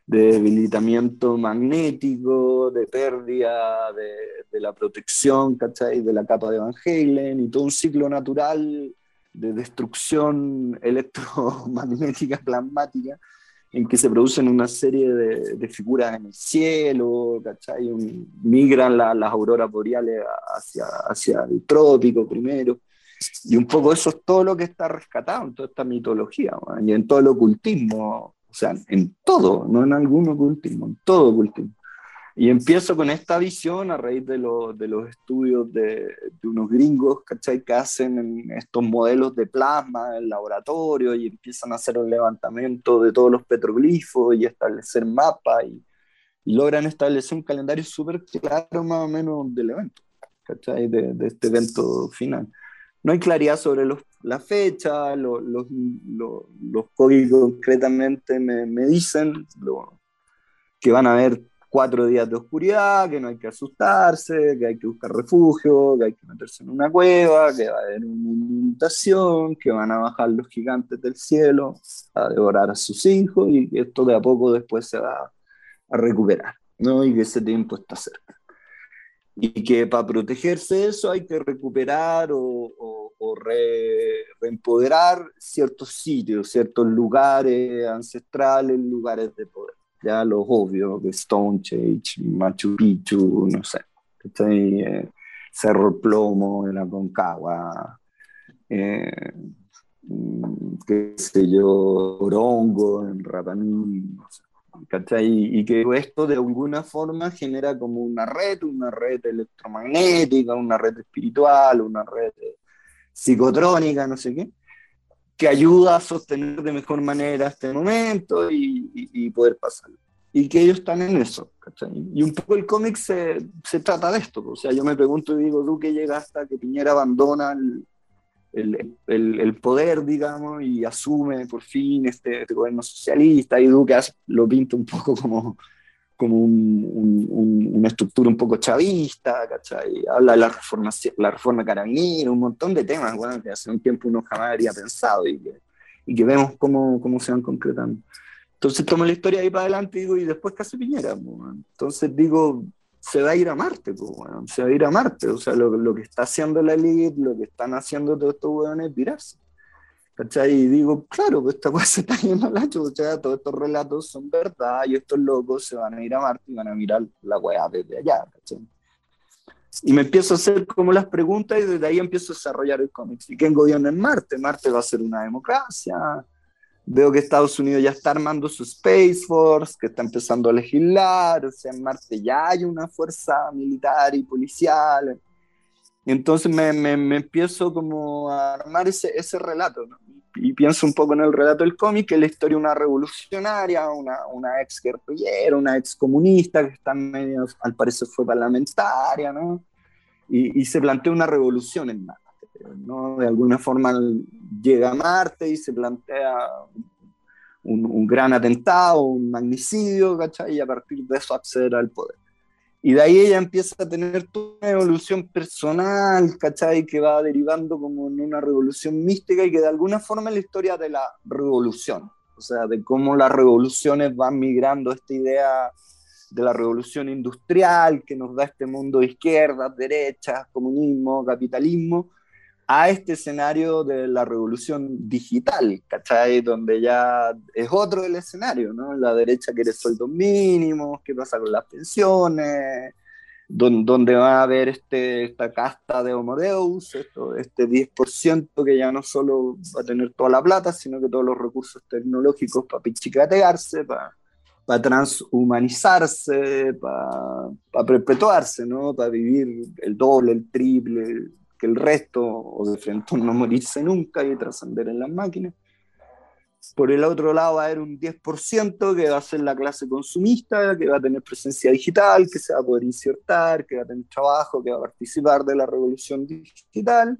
Debilitamiento magnético, de pérdida de, la protección, ¿cachai? De la capa de Van Halen y todo un ciclo natural de destrucción electromagnética plasmática en que se producen una serie de, de figuras en el cielo, ¿cachai? migran la, las auroras boreales hacia, hacia el trópico primero. Y un poco eso es todo lo que está rescatado en toda esta mitología, y en todo el ocultismo, o sea, en todo, no en algún ocultismo, en todo ocultismo. Y empiezo con esta visión a raíz de, lo, de los estudios de, de, unos gringos, ¿cachai? Que hacen estos modelos de plasma en laboratorio y empiezan a hacer un levantamiento de todos los petroglifos y establecer mapas y, y logran establecer un calendario súper claro más o menos del evento, ¿cachai? De, de, este evento final. No hay claridad sobre los, la fecha, los, los, los, los códigos concretamente me, dicen lo, que van a haber cuatro días de oscuridad, que no hay que asustarse, que hay que buscar refugio, que hay que meterse en una cueva, que va a haber una inundación, que van a bajar los gigantes del cielo a devorar a sus hijos y esto de a poco después se va a recuperar, ¿no? Y que ese tiempo está cerca. Y que para protegerse de eso hay que recuperar o, o re, reempoderar ciertos sitios, ciertos lugares ancestrales, lugares de poder. Ya los obvios, de Stonehenge, Machu Picchu, no sé, eh, Cerro Plomo en la Concagua, eh, mm, qué sé yo, Orongo en Rapanui, no sé, Y que esto de alguna forma genera como una red, una red electromagnética, una red espiritual, una red psicotrónica, no sé qué, que ayuda a sostener de mejor manera este momento y, y, y poder pasarlo. Y que ellos están en eso. ¿cachai? Y un poco el cómic se, se, trata de esto. O sea, yo me pregunto y digo, Duque llega hasta que Piñera abandona el, el, el, el, poder, digamos, y asume por fin este, este gobierno socialista, y Duque lo pinta un poco como como un, un, una estructura un poco chavista, ¿cachai? Habla de la reforma, la reforma carabinera, un montón de temas bueno, que hace un tiempo uno jamás habría pensado y que, y que vemos cómo, cómo, se van concretando. Entonces tomo la historia ahí para adelante y digo, ¿y después hace Piñera? Entonces digo, se va a ir a Marte, bueno, se va a ir a Marte, o sea, lo, lo que está haciendo la elite, lo que están haciendo todos estos hueones es virarse. ¿Cachai? Y digo, claro, pues esta cosa se está yendo a la chucha, todos estos relatos son verdad y estos locos se van a ir a Marte y van a mirar la weá desde allá, ¿cachai? Y me empiezo a hacer como las preguntas y desde ahí empiezo a desarrollar el cómic. ¿Y quién gobierna en Marte? Marte va a ser una democracia. Veo que Estados Unidos ya está armando su Space Force, que está empezando a legislar. O sea, en Marte ya hay una fuerza militar y policial. Entonces me, me, me, empiezo como a armar ese, ese relato, ¿no? y pienso un poco en el relato del cómic, que es la historia de una revolucionaria, una, una ex guerrillera, una ex comunista, que está medio, al parecer fue parlamentaria, ¿no? Y, y, se plantea una revolución en Marte, ¿no? De alguna forma llega a Marte y se plantea un, un gran atentado, un magnicidio, ¿cachai? Y a partir de eso acceder al poder. Y de ahí ella empieza a tener toda una evolución personal, ¿cachai? Que va derivando como en una revolución mística y que de alguna forma es la historia de la revolución. O sea, de cómo las revoluciones van migrando esta idea de la revolución industrial que nos da este mundo de izquierdas, derechas, comunismo, capitalismo, a este escenario de la revolución digital, ¿cachai? Donde ya es otro el escenario, ¿no? La derecha quiere sueldos mínimos, qué pasa con las pensiones, donde, va a haber este, esta casta de Homo Deus, esto, este 10% que ya no solo va a tener toda la plata, sino que todos los recursos tecnológicos para pichicatearse, para para transhumanizarse, para, para perpetuarse, ¿no? para vivir el doble, el triple que el resto, o de frente a no morirse nunca y trascender en las máquinas. Por el otro lado va a haber un 10% que va a ser la clase consumista, que va a tener presencia digital, que se va a poder insertar, que va a tener trabajo, que va a participar de la revolución digital.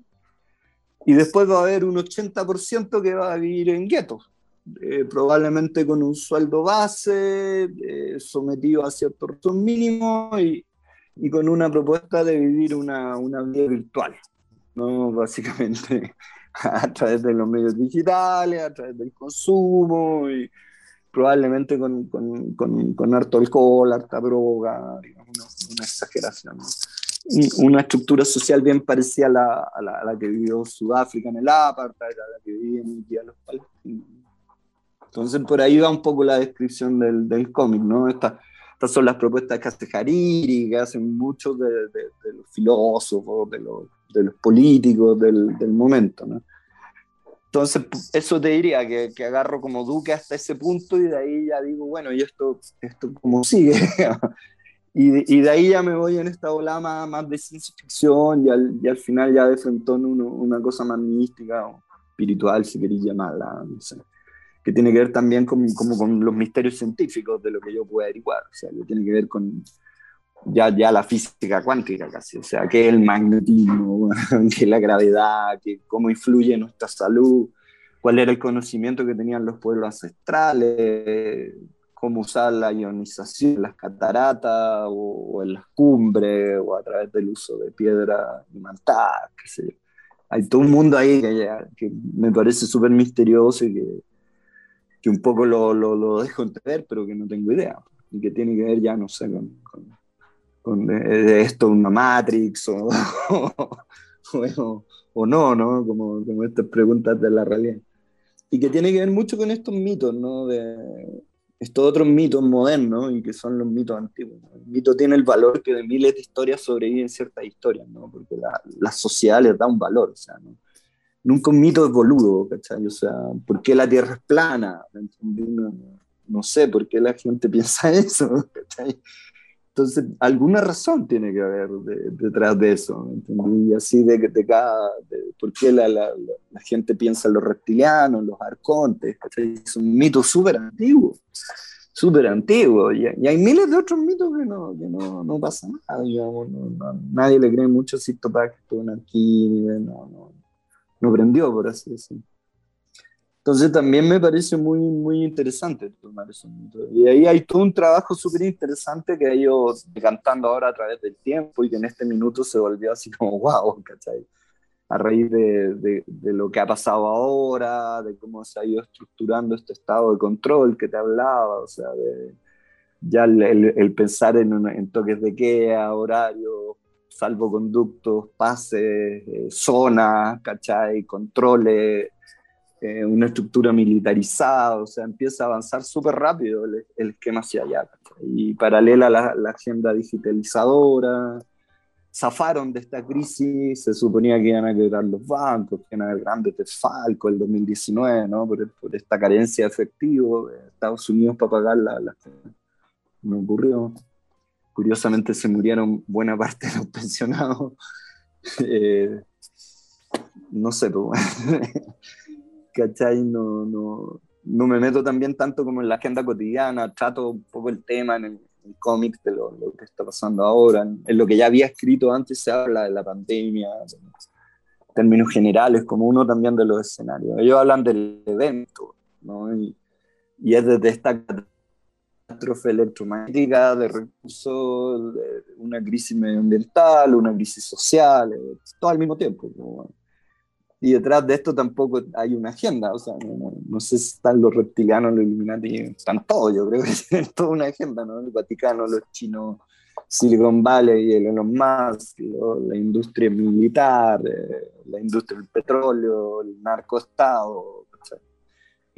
Y después va a haber un 80% que va a vivir en guetos, eh, probablemente con un sueldo base, eh, sometido a ciertos mínimos y, y, con una propuesta de vivir una, una vida virtual, ¿no? básicamente a través de los medios digitales, a través del consumo y probablemente con, con, con, con harto alcohol, harta droga, digamos, una, exageración. una estructura social bien parecida a la, a la, a la, que vivió Sudáfrica en el apartheid, a la que hoy los palestinos. Entonces por ahí va un poco la descripción del, del cómic, ¿no? Estas son las propuestas que hace Hariri, que hacen muchos de, los filósofos, de los, políticos del, momento, ¿no? Entonces, eso te diría que, agarro como Duque hasta ese punto y de ahí ya digo, bueno, ¿y esto, esto cómo sigue? y, de ahí ya me voy en esta ola más, de ciencia ficción y al, final ya de frente una cosa más mística o espiritual, si queréis llamarla, no sé que tiene que ver también con, como con los misterios científicos de lo que yo puedo averiguar, o sea, que tiene que ver con ya, ya la física cuántica casi, o sea, qué es el magnetismo, qué es la gravedad, qué, cómo influye en nuestra salud, cuál era el conocimiento que tenían los pueblos ancestrales, cómo usar la ionización en las cataratas o, en las cumbres o a través del uso de piedra imantada, qué sé yo. Hay todo un mundo ahí que, que me parece súper misterioso y que, que un poco lo, lo, lo, dejo entrever, pero que no tengo idea. Y que tiene que ver ya, no sé, con, con, esto, una Matrix o, o, o, no, ¿no? Como, como estas preguntas de la realidad. Y que tiene que ver mucho con estos mitos, ¿no? De estos otros mitos modernos y que son los mitos antiguos. El mito tiene el valor que de miles de historias sobreviven ciertas historias, ¿no? Porque la, la sociedad les da un valor, o sea, ¿no? Nunca un mito boludo, ¿cachai? O sea, ¿por qué la Tierra es plana? No, no sé por qué la gente piensa eso, ¿cachai? Entonces, alguna razón tiene que haber detrás de eso, ¿entendí? Y así de, de cada, de, por qué la, la, la, gente piensa en los reptilianos, los arcontes, ¿cachai? Es un mito súper antiguo, súper antiguo, y, y, hay miles de otros mitos que no, que no, no pasa nada, digamos, no, nadie le cree mucho a Sisto Pacto, no, no, no prendió, por así decirlo. Entonces también me parece muy, muy interesante tomar eso. Y ahí hay todo un trabajo súper interesante que ha ido decantando ahora a través del tiempo y que en este minuto se volvió así como wow, ¿cachai? A raíz de, de, de, lo que ha pasado ahora, de cómo se ha ido estructurando este estado de control que te hablaba, o sea, de ya el, el, pensar en, en toques de queda, horarios, salvoconductos, pases, eh, zonas, ¿cachai? Controles, eh, una estructura militarizada, o sea, empieza a avanzar súper rápido el, el, esquema hacia allá, Y paralela a la, la, agenda digitalizadora, zafaron de esta crisis, se suponía que iban a quebrar los bancos, que era el grande desfalco el 2019, ¿no? Por, por, esta carencia de efectivo de Estados Unidos para pagar la, la... No ocurrió curiosamente se murieron buena parte de los pensionados. Eh, no sé, pues, ¿cachai? No, no, no, me meto también tanto como en la agenda cotidiana, trato un poco el tema en el, el cómic de lo, lo, que está pasando ahora, en, en, lo que ya había escrito antes se habla de la pandemia, en términos generales, como uno también de los escenarios. Ellos hablan del evento, ¿no? Y, y es desde esta catástrofe electromagnética, de recursos, de una crisis medioambiental, una crisis social, eh, todo al mismo tiempo. y detrás de esto tampoco hay una agenda, o sea, no, sé si están los reptilianos, los Illuminati, están todos, yo creo que tienen toda una agenda, ¿no? El Vaticano, los chinos, Silicon Valley, el Elon Musk, la industria militar, eh, la industria del petróleo, el narcoestado,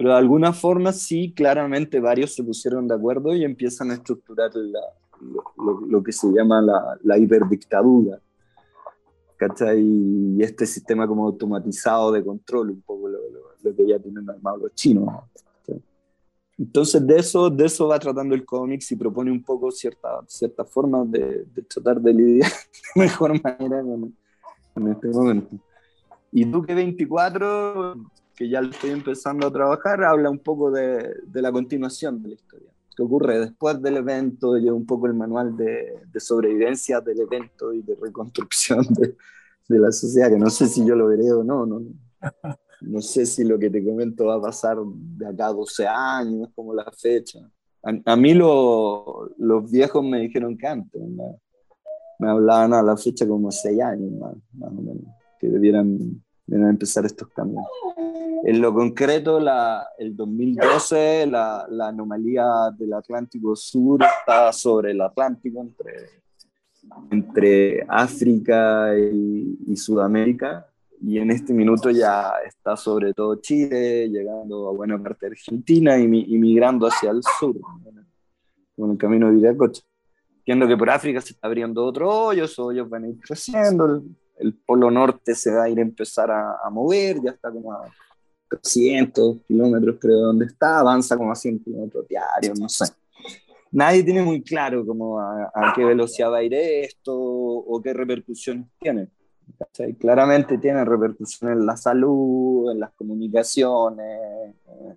pero de alguna forma sí, claramente varios se pusieron de acuerdo y empiezan a estructurar lo, que se llama la, la hiperdictadura. ¿cachai? Y este sistema como automatizado de control, un poco lo, que ya tienen armado los chinos. Entonces de eso, de eso va tratando el cómics y propone un poco cierta, cierta forma de, tratar de lidiar de mejor manera en este momento. Y Duque 24 que ya lo estoy empezando a trabajar, habla un poco de, de la continuación de la historia. ¿Qué ocurre después del evento? Lleva un poco el manual de, de, sobrevivencia del evento y de reconstrucción de, de, la sociedad, que no sé si yo lo veré o no, no. No sé si lo que te comento va a pasar de acá a 12 años, como la fecha. A, mí lo, los viejos me dijeron que antes, me, me hablaban a la fecha como 6 años más, más o menos, que debieran a empezar estos cambios. En lo concreto, la, el 2012, la, la, anomalía del Atlántico Sur está sobre el Atlántico, entre, entre África y, y, Sudamérica, y en este minuto ya está sobre todo Chile, llegando a buena parte de Argentina y, y migrando hacia el sur, con el camino de Viracocha. Entiendo que por África se está abriendo otro hoyo, esos hoyos van a ir creciendo, el polo norte se va a ir a empezar a, mover, ya está como a 300 kilómetros creo de donde está, avanza como a 100 kilómetros diarios, no sé. Nadie tiene muy claro como a, qué velocidad va a ir esto o qué repercusiones tiene. Claramente tiene repercusiones en la salud, en las comunicaciones, eh,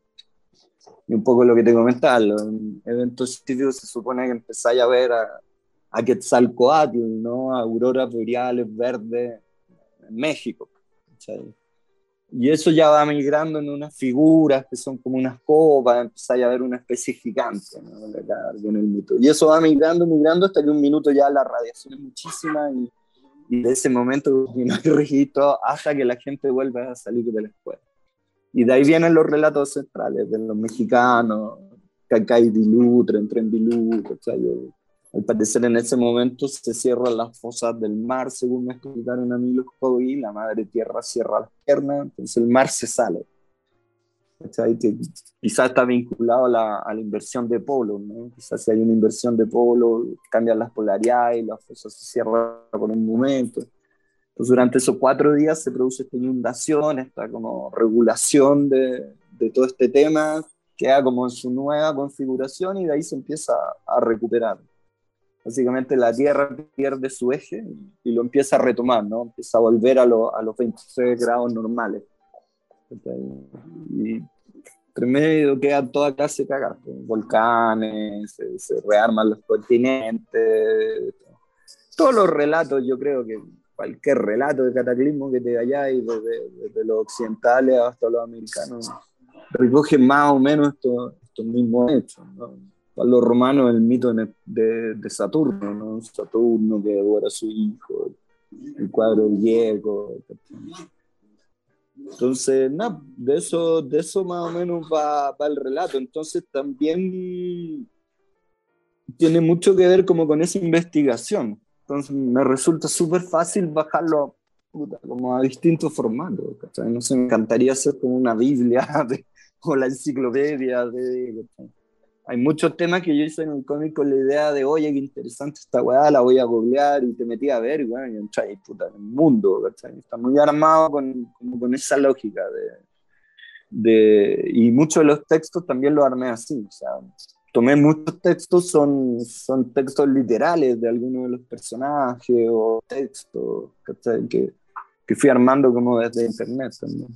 y un poco lo que te comentaba, en eventos científicos se supone que empezáis a ver a, a Quetzalcoatl, ¿no? auroras boreales verdes en México. Y eso ya va migrando en unas figuras que son como unas copas, empieza a ver una especie gigante ¿no? en el mito. Y eso va migrando, migrando hasta que un minuto ya la radiación es muchísima y, y de ese momento no hay registro hasta que la gente vuelve a salir de la escuela. Y de ahí vienen los relatos centrales de los mexicanos, Cacay Dilú, Tren Tren Dilú, al parecer en ese momento se cierran las fosas del mar, según me explicaron a mí los COVID, la madre tierra cierra las piernas, entonces el mar se sale. quizás está vinculado a la, a la, inversión de polo, ¿no? quizás si hay una inversión de polo, cambian las polaridades las fosas se cierran por un momento. Entonces durante esos cuatro días se produce esta inundación, esta como regulación de, de todo este tema, queda como en su nueva configuración y de ahí se empieza a recuperar básicamente la Tierra pierde su eje y lo empieza a retomar, ¿no? Empieza a volver a, a los 26 grados normales. Y entre medio queda toda clase de cagas, pues, volcanes, se, rearman los continentes, todos los relatos, yo creo que cualquier relato de cataclismo que te vayáis, desde, desde los occidentales hasta los americanos, recoge más o menos estos, estos mismos hechos. Los romanos el mito de, de, Saturno, ¿no? Saturno que devora a su hijo, el cuadro Diego. Entonces, nada, de eso, de eso más o menos va, va, el relato. Entonces también tiene mucho que ver como con esa investigación. Entonces me resulta súper fácil bajarlo como a distintos formatos. No sé, me encantaría hacer como una Biblia o la enciclopedia de hay muchos temas que yo hice en el cómic con la idea de, oye, qué interesante esta weá, la voy a googlear y te metí a ver y bueno, y entré puta, en el mundo, ¿cachai? Está muy armado con, con esa lógica de, de, y muchos de los textos también los armé así, o sea, tomé muchos textos, son, son textos literales de algunos de los personajes o textos, ¿cachai? Que, que fui armando como desde internet también.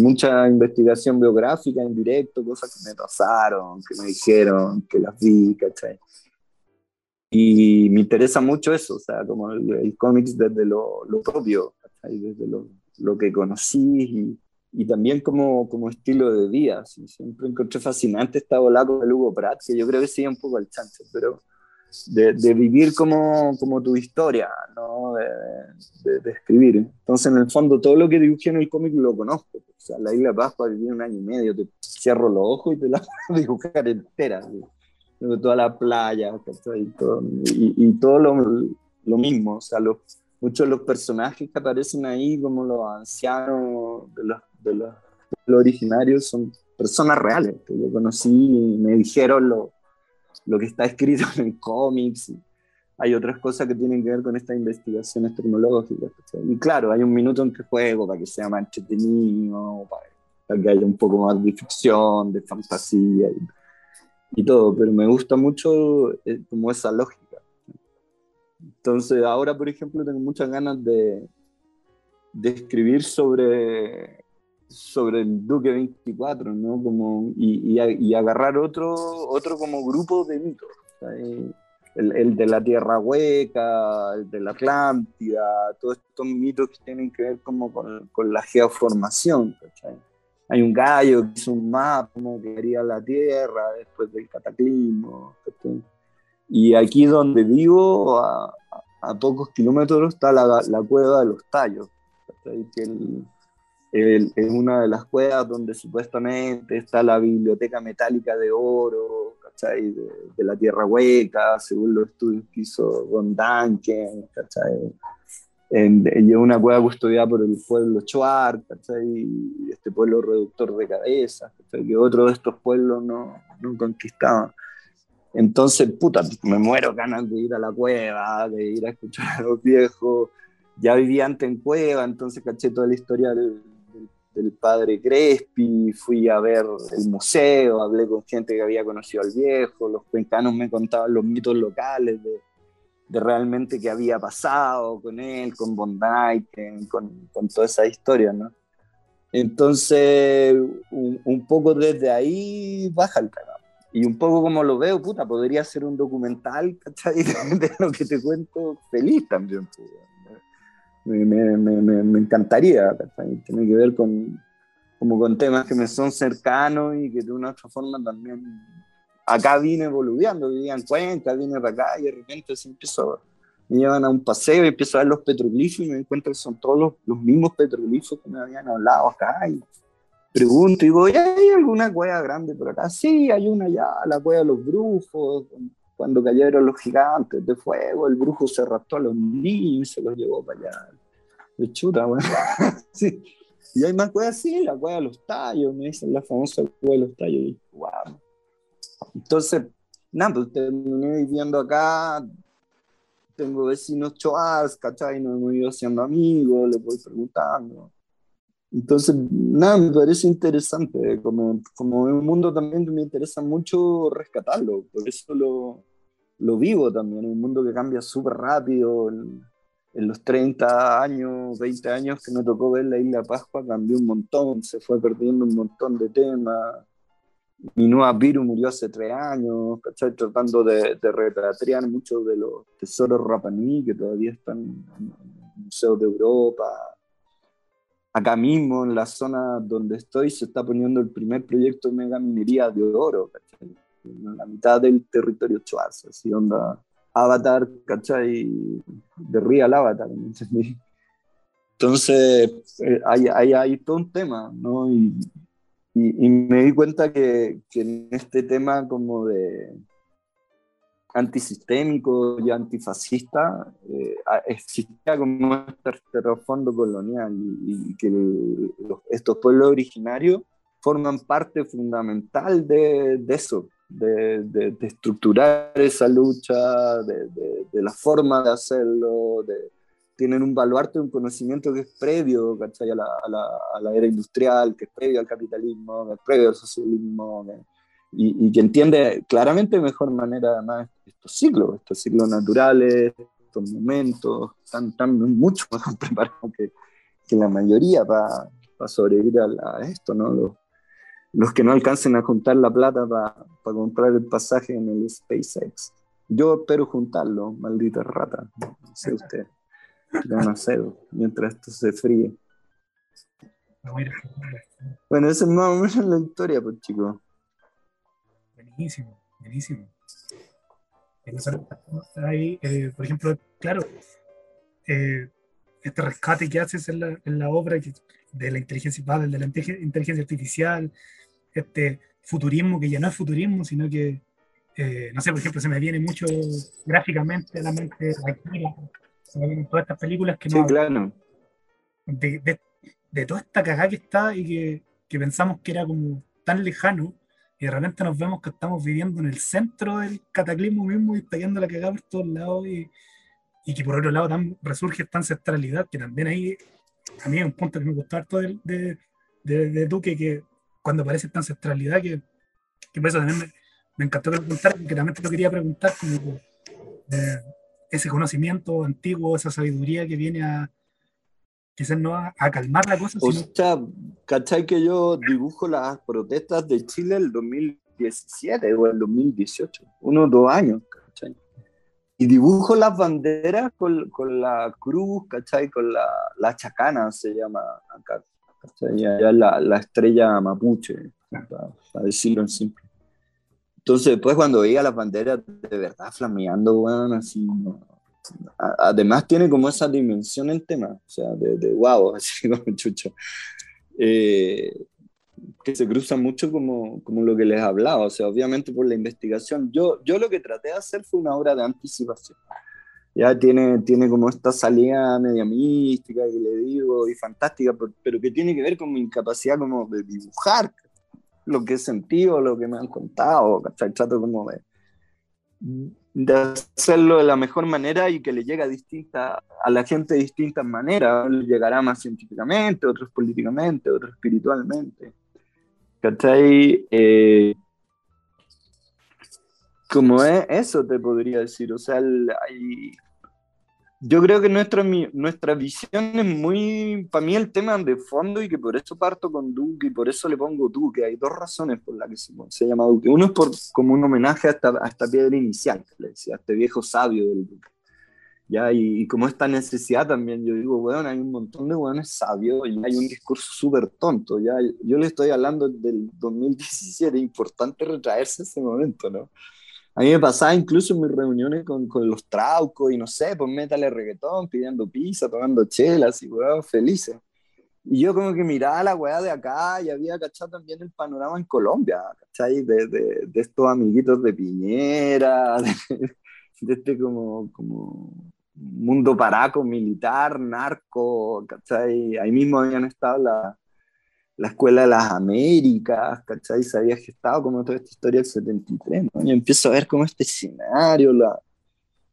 Mucha investigación biográfica en directo, cosas que me pasaron, que me dijeron, que las vi, ¿cachai? Y me interesa mucho eso, o sea, como el, cómics desde lo, lo propio, ¿cachai? Desde lo, lo, que conocí y, y también como, como estilo de vida. Siempre encontré fascinante esta bola con el Hugo Pratt, que yo creo que sigue un poco al chance, pero de, de, vivir como, como tu historia, ¿no? De, de, escribir. Entonces, en el fondo, todo lo que dibujé en el cómic lo conozco. O sea, la isla Pascua viví un año y medio, te cierro los ojos y te la voy a dibujar entera. Toda la playa, y todo, y, y todo lo, lo, mismo. O sea, los, muchos de los personajes que aparecen ahí, como los ancianos de los, de los, los originarios, son personas reales que yo conocí y me dijeron lo, lo que está escrito en cómics. Hay otras cosas que tienen que ver con estas investigaciones tecnológicas. Y claro, hay un minuto en que juego para que sea más entretenido, para, que haya un poco más de ficción, de fantasía y, todo, pero me gusta mucho eh, como esa lógica. Entonces, ahora, por ejemplo, tengo muchas ganas de, de escribir sobre sobre el Duque 24, ¿no? Como, y, y, agarrar otro, otro como grupo de mitos. El, el, de la Tierra Hueca, el de la Atlántida, todos estos mitos que tienen que ver como con, con la geoformación. Hay un gallo que hizo un mapa como que haría la Tierra después del cataclismo. Y aquí donde vivo, a, a, pocos kilómetros, está la, la cueva de los tallos. Que el, es una de las cuevas donde supuestamente está la biblioteca metálica de oro, ¿cachai? De, la Tierra Hueca, según los estudios que hizo Von Duncan, ¿cachai? y es una cueva custodiada por el pueblo Chuar, Y este pueblo reductor de cabezas, Que otro de estos pueblos no, no conquistaban. Entonces, puta, me muero ganas de ir a la cueva, de ir a escuchar a los viejos. Ya vivía antes en cueva, entonces caché toda la historia del, del padre Crespi, fui a ver el museo, hablé con gente que había conocido al viejo, los cuencanos me contaban los mitos locales de, realmente qué había pasado con él, con Bondi, con, con toda esa historia, ¿no? Entonces, un, poco desde ahí baja el tema. Y un poco como lo veo, puta, podría ser un documental, ¿cachai? De lo que te cuento feliz también, pues, me, encantaría, tiene que ver con, como con temas que me son cercanos y que de una u otra forma también acá vine evolucionando, vivía en Cuenca, vine para acá y de repente se empezó, me llevan a un paseo y empiezo a ver los petroglifos y me encuentro que son todos los, los mismos petroglifos que me habían hablado acá y pregunto y digo, ¿hay alguna cueva grande por acá? Sí, hay una allá, la cueva de los brujos, cuando cayeron los gigantes de fuego, el brujo se raptó a los niños y se los llevó para allá. De chuta, bueno. sí. Y hay más cuevas, sí, la cueva de los tallos, me dicen la famosa cueva de los tallos. Y, wow. Entonces, nada, pues terminé viviendo acá, tengo vecinos choas, ¿cachai? Nos hemos ido haciendo amigos, les voy preguntando. Entonces, nada, me parece interesante, como, como un mundo también me interesa mucho rescatarlo, por eso lo, lo vivo también, un mundo que cambia súper rápido. En, los 30 años, 20 años que me tocó ver la Isla Pascua, cambió un montón, se fue perdiendo un montón de temas. Mi nueva Piru murió hace tres años, ¿cachai? Tratando de, de repatriar muchos de los tesoros Rapanui que todavía están en museos de Europa acá mismo en la zona donde estoy se está poniendo el primer proyecto de mega minería de oro, ¿cachai? En la mitad del territorio Chuaz, así onda Avatar, ¿cachai? De Real Avatar, ¿me entendí? Entonces, eh, hay, hay, hay, todo un tema, ¿no? Y, y, y me di cuenta que, que en este tema como de, antisistémico y antifascista, eh, existía como este trasfondo colonial y, que estos pueblos originarios forman parte fundamental de, de eso, de, de, estructurar esa lucha, de, la forma de hacerlo, tienen un baluarte, un conocimiento que es previo A, la, a, la, a, la, era industrial, que es previo al capitalismo, que es previo al socialismo, y, y, que entiende claramente de mejor manera además estos ciclos, estos ciclos naturales, estos momentos, están, están mucho mejor preparados que, que la mayoría para sobrevivir a, esto, ¿no? Los, los, que no alcancen a juntar la plata para comprar el pasaje en el SpaceX. Yo espero juntarlo, maldita rata, no sé usted, van a hacer mientras esto se fríe. Bueno, esa es más o menos la historia, pues chicos. Buenísimo, buenísimo. Hay, eh, por ejemplo, claro, eh, este rescate que haces en la, en la obra de la inteligencia, de la inteligencia artificial, este futurismo que ya no es futurismo, sino que, eh, no sé, por ejemplo, se me viene mucho gráficamente a la mente se me vienen todas estas películas que no... Sí, claro. De, de, toda esta cagada que está y que, que pensamos que era como tan lejano, y de repente nos vemos que estamos viviendo en el centro del cataclismo mismo y estallando la cagada por todos lados y, y, que por otro lado tan, resurge esta ancestralidad que también ahí a mí es un punto que me gustó harto de, de, de, de Duque que cuando aparece esta ancestralidad que, que por eso también me, me encantó que lo preguntara porque también te lo quería preguntar como eh, ese conocimiento antiguo, esa sabiduría que viene a, quizás no a, calmar la cosa. O sea, ¿cachai que yo dibujo las protestas de Chile el 2017 o el 2018? Unos dos años, ¿cachai? Y dibujo las banderas con, con la cruz, ¿cachai? Con la, la, chacana, se llama acá, ¿cachai? Allá la, la estrella mapuche, para, decirlo en simple. Entonces, después cuando veía las banderas de verdad flameando, bueno, así, además tiene como esa dimensión el tema, o sea, de, de wow, así como chucho, eh, que se cruza mucho como, como lo que les hablaba, o sea, obviamente por la investigación. Yo, yo lo que traté de hacer fue una obra de anticipación. Ya tiene, tiene como esta salida media mística que le digo y fantástica, pero, que tiene que ver con mi incapacidad como de dibujar lo que he sentido, lo que me han contado, ¿cachai? Trato como de, de hacerlo de la mejor manera y que le llegue a, distinta, a la gente de distintas maneras. Le llegará más científicamente, otros políticamente, otros espiritualmente. ¿Cachai? Eh, como es eso, te podría decir. O sea, hay, yo creo que nuestra, nuestra visión es muy, para mí el tema de fondo y que por eso parto con Duque y por eso le pongo Duque. Hay dos razones por las que se, se llama Duque. Uno es por, como un homenaje a esta, a esta piedra inicial, le decía, a este viejo sabio del Duque. ¿Ya? Y, como esta necesidad también, yo digo, bueno, hay un montón de buenos sabios y hay un discurso súper tonto. ¿ya? Yo le estoy hablando del 2017, importante retraerse ese momento, ¿no? A mí me pasaba incluso en mis reuniones con, con los traucos y no sé, pues métale reggaetón, pidiendo pizza, tomando chelas y weón, felices. Y yo como que miraba la weá de acá y había cachado también el panorama en Colombia, ¿cachai? De, de, de estos amiguitos de Piñera, de, de, este como, como mundo paraco, militar, narco, ¿cachai? Ahí mismo habían estado la, la Escuela de las Américas, ¿cachai? Se había gestado como toda esta historia del 73, ¿no? Y empiezo a ver como este escenario, la,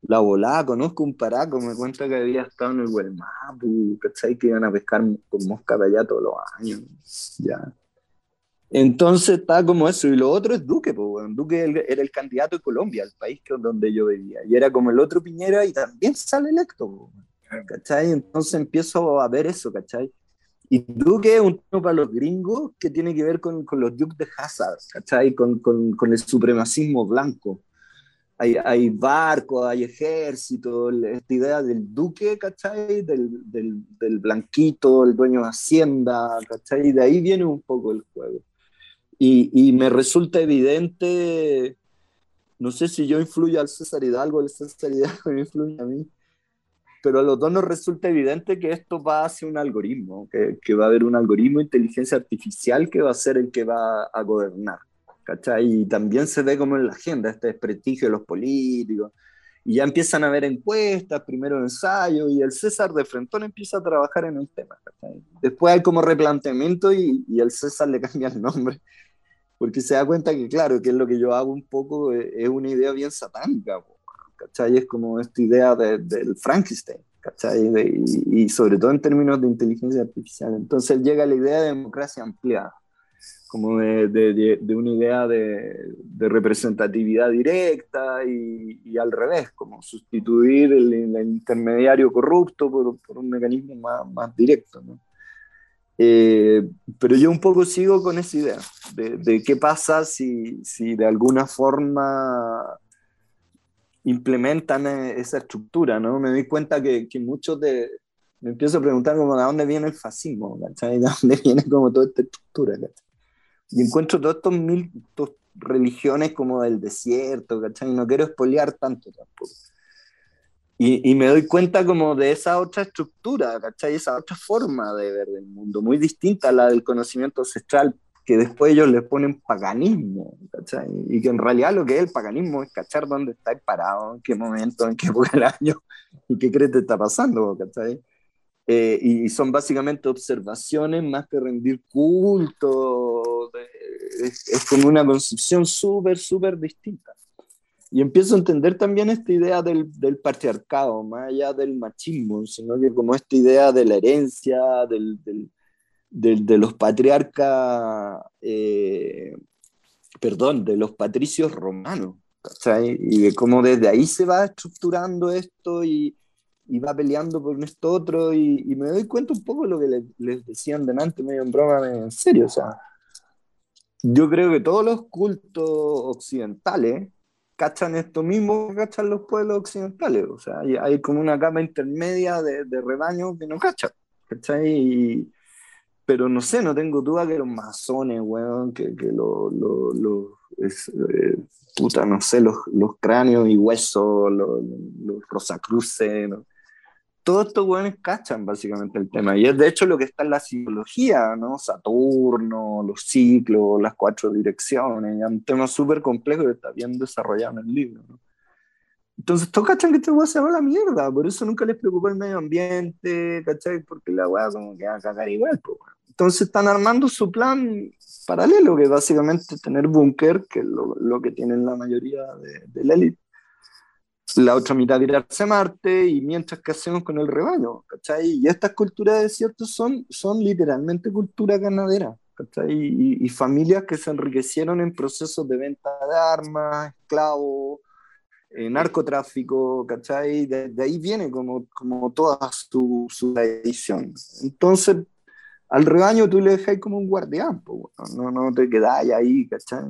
la volada, conozco un paraco, me cuenta que había estado en el Huelmapu, ¿cachai? Que iban a pescar con mosca para allá todos los años, ya. Entonces está como eso, y lo otro es Duque, pues. Duque era el candidato de Colombia, el país que, donde yo vivía, y era como el otro Piñera y también sale electo, ¿cachai? Entonces empiezo a ver eso, ¿cachai? Y Duque es un tema para los gringos que tiene que ver con, con los Dukes de Hazard, ¿cachai? Con, con, con, el supremacismo blanco. Hay, hay barcos, hay ejército, esta idea del duque, ¿cachai? Del, del, del, blanquito, el dueño de Hacienda, ¿cachai? De ahí viene un poco el juego. Y, y me resulta evidente, no sé si yo influyo al César Hidalgo, el César Hidalgo me influye a mí, pero a los dos nos resulta evidente que esto va hacia un algoritmo, que, que, va a haber un algoritmo de inteligencia artificial que va a ser el que va a gobernar. ¿cachai? Y también se ve como en la agenda este desprestigio de los políticos. Y ya empiezan a haber encuestas, primero ensayos, y el César de Frentón empieza a trabajar en el tema. ¿cachai? Después hay como replanteamiento y, y el César le cambia el nombre porque se da cuenta que, claro, que es lo que yo hago un poco, es una idea bien satánica. ¿Cachai? Es como esta idea de, del Frankenstein, ¿cachai? y, y, sobre todo en términos de inteligencia artificial. Entonces llega la idea de democracia ampliada, como de, de, de una idea de, representatividad directa y, y, al revés, como sustituir el, el intermediario corrupto por, por, un mecanismo más, más directo, ¿no? Eh, pero yo un poco sigo con esa idea de, de qué pasa si, si, de alguna forma implementan eh, esa estructura, ¿no? Me doy cuenta que, que muchos de, Me empiezo a preguntar como de dónde viene el fascismo, ¿cachai? ¿De dónde viene como toda esta estructura, ¿cachai? Y encuentro todos estos mil religiones como del desierto, ¿cachai? No quiero espolear tanto tampoco. Y, y, me doy cuenta como de esa otra estructura, ¿cachai? Esa otra forma de ver el mundo, muy distinta a la del conocimiento ancestral, que después ellos le ponen paganismo, ¿cachai? Y que en realidad lo que es el paganismo es cachar dónde estáis parado, en qué momento, en qué época del año, y qué crees que está pasando, ¿cachai? Eh, y son básicamente observaciones más que rendir culto, es, es como una concepción súper, súper distinta. Y empiezo a entender también esta idea del, del, patriarcado, más allá del machismo, sino que como esta idea de la herencia, del, del, de los patriarcas, eh, perdón, de los patricios romanos, ¿cachai? Y de cómo desde ahí se va estructurando esto y, y va peleando por esto otro, y, me doy cuenta un poco de lo que les, les decían delante, medio en broma, en serio, o sea, yo creo que todos los cultos occidentales cachan esto mismo que cachan los pueblos occidentales. O sea, hay, como una capa intermedia de, de que no cachan. ¿cachai? Y, pero no sé, no tengo duda que los masones, weón, que, que los, lo, eh, puta, no sé, los, los cráneos y huesos, los, los rosacruces, ¿no? todos estos weones cachan básicamente el tema. Y es de hecho lo que está en la psicología, ¿no? Saturno, los ciclos, las cuatro direcciones, un tema súper complejo que está bien desarrollado en el libro, ¿no? Entonces, todos cachan que este weón se va a la mierda, por eso nunca les preocupa el medio ambiente, ¿cachai? Porque la weá como que va a cagar igual, pues, Entonces están armando su plan paralelo, que es básicamente tener búnker, que es lo, lo, que tienen la mayoría de, la élite la otra mitad tirarse a Marte y mientras que hacemos con el rebaño, ¿cachai? Y estas culturas de desierto son, son literalmente cultura ganadera, ¿cachai? Y, y, familias que se enriquecieron en procesos de venta de armas, esclavos, eh, narcotráfico, ¿cachai? De, de, ahí viene como, como toda su, su tradición. Entonces, al rebaño tú le dejas como un guardián, no, no te quedáis ahí, ¿cachai?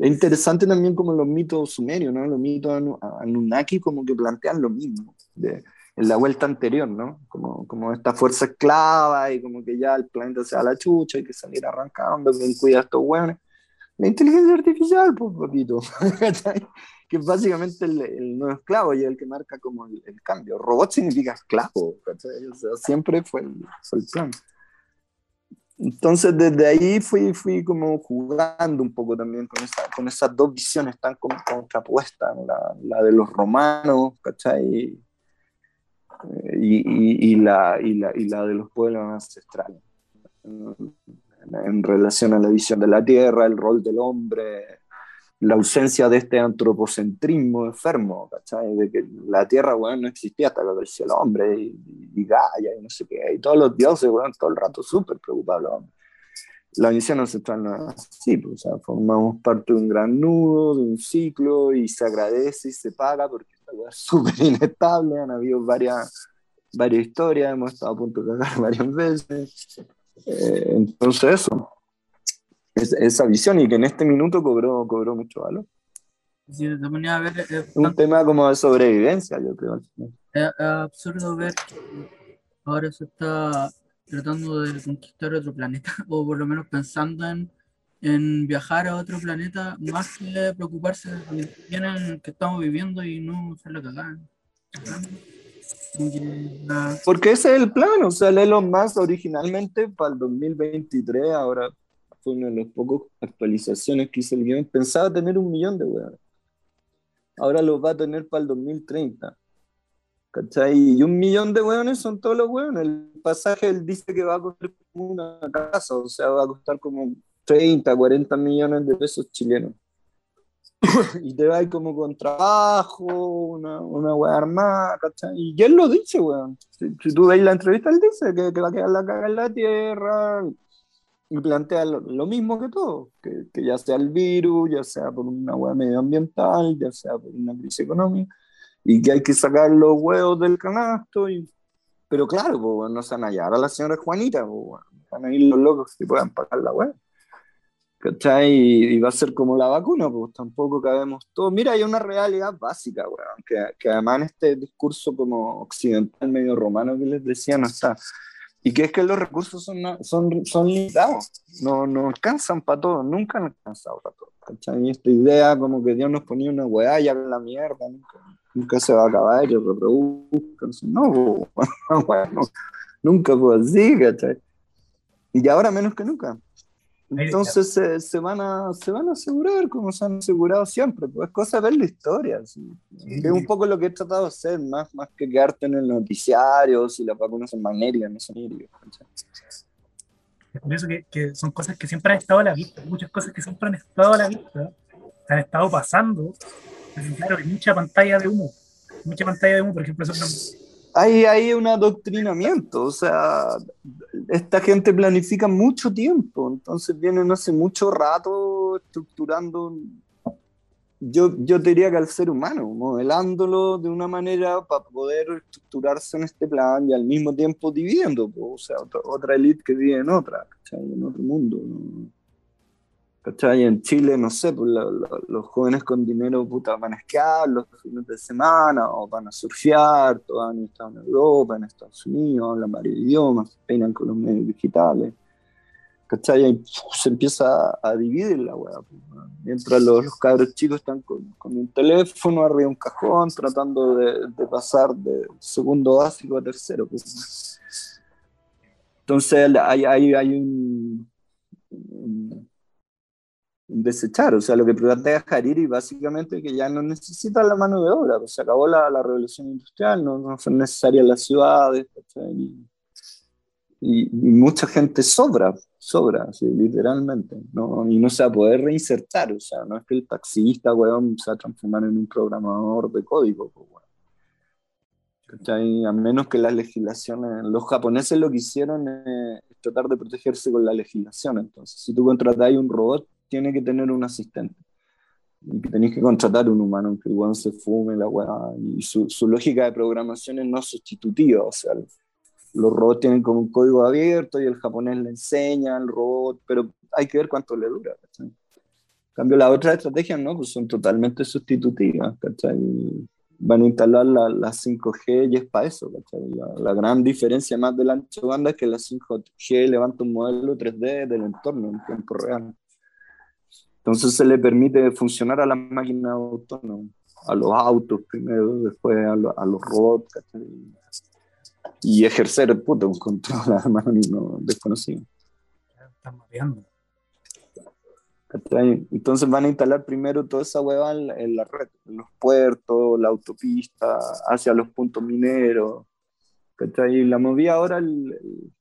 Es interesante también como los mitos sumerios, ¿no? Los mitos Anunnaki como que plantean lo mismo de, en la vuelta anterior, ¿no? Como, como esta fuerza esclava y como que ya el planeta se da la chucha y que salir arrancando, que cuida a estos hueones. La inteligencia artificial, pues, papito, que es básicamente el, el, nuevo esclavo y el que marca como el, el cambio. Robot significa esclavo, ¿cachai? O sea, siempre fue el, fue el plan. Entonces desde ahí fui, fui como jugando un poco también con, esa, con esas dos visiones tan contrapuestas, la, la de los romanos, ¿cachai? Y, y, y, la, y, la, y la de los pueblos ancestrales, en relación a la visión de la tierra, el rol del hombre, la ausencia de este antropocentrismo enfermo, ¿cachai? De que la tierra, bueno, no existía hasta que apareció el hombre y, y, Gaia y no sé qué, y todos los dioses, bueno, todo el rato súper preocupados. La misión ancestral no es así, pues, o sea, formamos parte de un gran nudo, de un ciclo, y se agradece y se paga porque esta es súper inestable, han habido varias, varias historias, hemos estado a punto de cagar varias veces. Eh, entonces eso esa visión y que en este minuto cobró, cobró mucho valor. Te ponía a ver, eh, un tema como de sobrevivencia, yo creo. Es absurdo ver que ahora se está tratando de conquistar otro planeta, o por lo menos pensando en, en viajar a otro planeta, más que preocuparse de en el que estamos viviendo y no hacerlo cagar. Porque ese es el plan, o sea, Elon Musk originalmente para el 2023, ahora fue una de las pocas actualizaciones que hizo el guion, pensaba tener un millón de hueones. Ahora los va a tener para el 2030. ¿Cachai? Y un millón de hueones son todos los hueones. El pasaje él dice que va a costar como una casa, o sea, va a costar como 30, 40 millones de pesos chilenos. y te va a ir como con trabajo, una, una hueá armada, ¿cachai? Y él lo dice, weón. Si, si, tú veis la entrevista, él dice que, que va a quedar la caga en la tierra, y plantea lo, lo, mismo que todo, que, que, ya sea el virus, ya sea por una hueá medioambiental, ya sea por una crisis económica, y que hay que sacar los huevos del canasto, y, pero claro, pues, no se van a hallar a la señora Juanita, pues, van a ir los locos que puedan pagar la hueá. ¿Cachai? Y, va a ser como la vacuna, pues tampoco cabemos todos. Mira, hay una realidad básica, weón, que, que además en este discurso como occidental medio romano que les decía no está. Y que es que los recursos son, son, son limitados, no, no alcanzan para todo, nunca han alcanzado para todo. ¿cachai? Esta idea como que Dios nos ponía una weá y la mierda, nunca, nunca, se va a acabar, y reproduzcan. No, bueno, nunca fue así, ¿cachai? Y ahora menos que nunca. Entonces se, se, van a, se van a asegurar como se han asegurado siempre. Pues es cosa de ver la historia. Es un poco lo que he tratado de hacer, más, más que quedarte en el noticiario, si las vacunas son magnéticas, no son Es curioso que, que, son cosas que siempre han estado a la vista, muchas cosas que siempre han estado a la vista, han estado pasando. claro, hay mucha pantalla de humo. Mucha pantalla de humo, por ejemplo, eso hay, hay un adoctrinamiento, o sea, esta gente planifica mucho tiempo, entonces vienen hace mucho rato estructurando, yo, yo diría que al ser humano, modelándolo de una manera para poder estructurarse en este plan y al mismo tiempo dividiendo, o sea, otra, otra élite que vive en otra, en otro mundo. ¿no? ¿Cachai? En Chile, no sé, pues los jóvenes con dinero puta, van a esquiar los fines de semana o van a surfear, todos han estado en Europa, en Estados Unidos, hablan varios idiomas, peinan con los medios digitales. ¿Cachai? Y se empieza a, dividir la weá. Pues, Mientras los, los, cabros chicos están con, con, un teléfono arriba de un cajón tratando de, de, pasar de segundo básico a tercero. Pues. Entonces hay, hay, hay un desechar. O sea, lo que plantea Hariri básicamente que ya no necesita la mano de obra, pues se acabó la, la revolución industrial, no, no, son necesarias las ciudades, y, y, mucha gente sobra, sobra, literalmente, ¿no? y no se va a poder reinsertar, o sea, no es que el taxista, weón, se va a transformar en un programador de código, pues, A menos que las legislaciones, los japoneses lo que hicieron es tratar de protegerse con la legislación, entonces, si tú contratas un robot, tiene que tener un asistente. Y que tenéis que contratar un humano que igual se fume la weá. Y su, su, lógica de programación es no sustitutiva. O sea, los robots tienen como un código abierto y el japonés le enseña al robot, pero hay que ver cuánto le dura. En cambio, las otras estrategias no, pues son totalmente sustitutivas. ¿cachai? Van a instalar la, la 5G y es para eso. La, la, gran diferencia más del ancho banda es que la 5G levanta un modelo 3D del entorno en tiempo real. Entonces se le permite funcionar a las máquinas autónomas, a los autos primero, después a, a los robots, y ejercer puto, un control a no desconocido. Están mapeando. Entonces van a instalar primero toda esa hueva en, la red, en los puertos, la autopista, hacia los puntos mineros. Y la movía ahora el,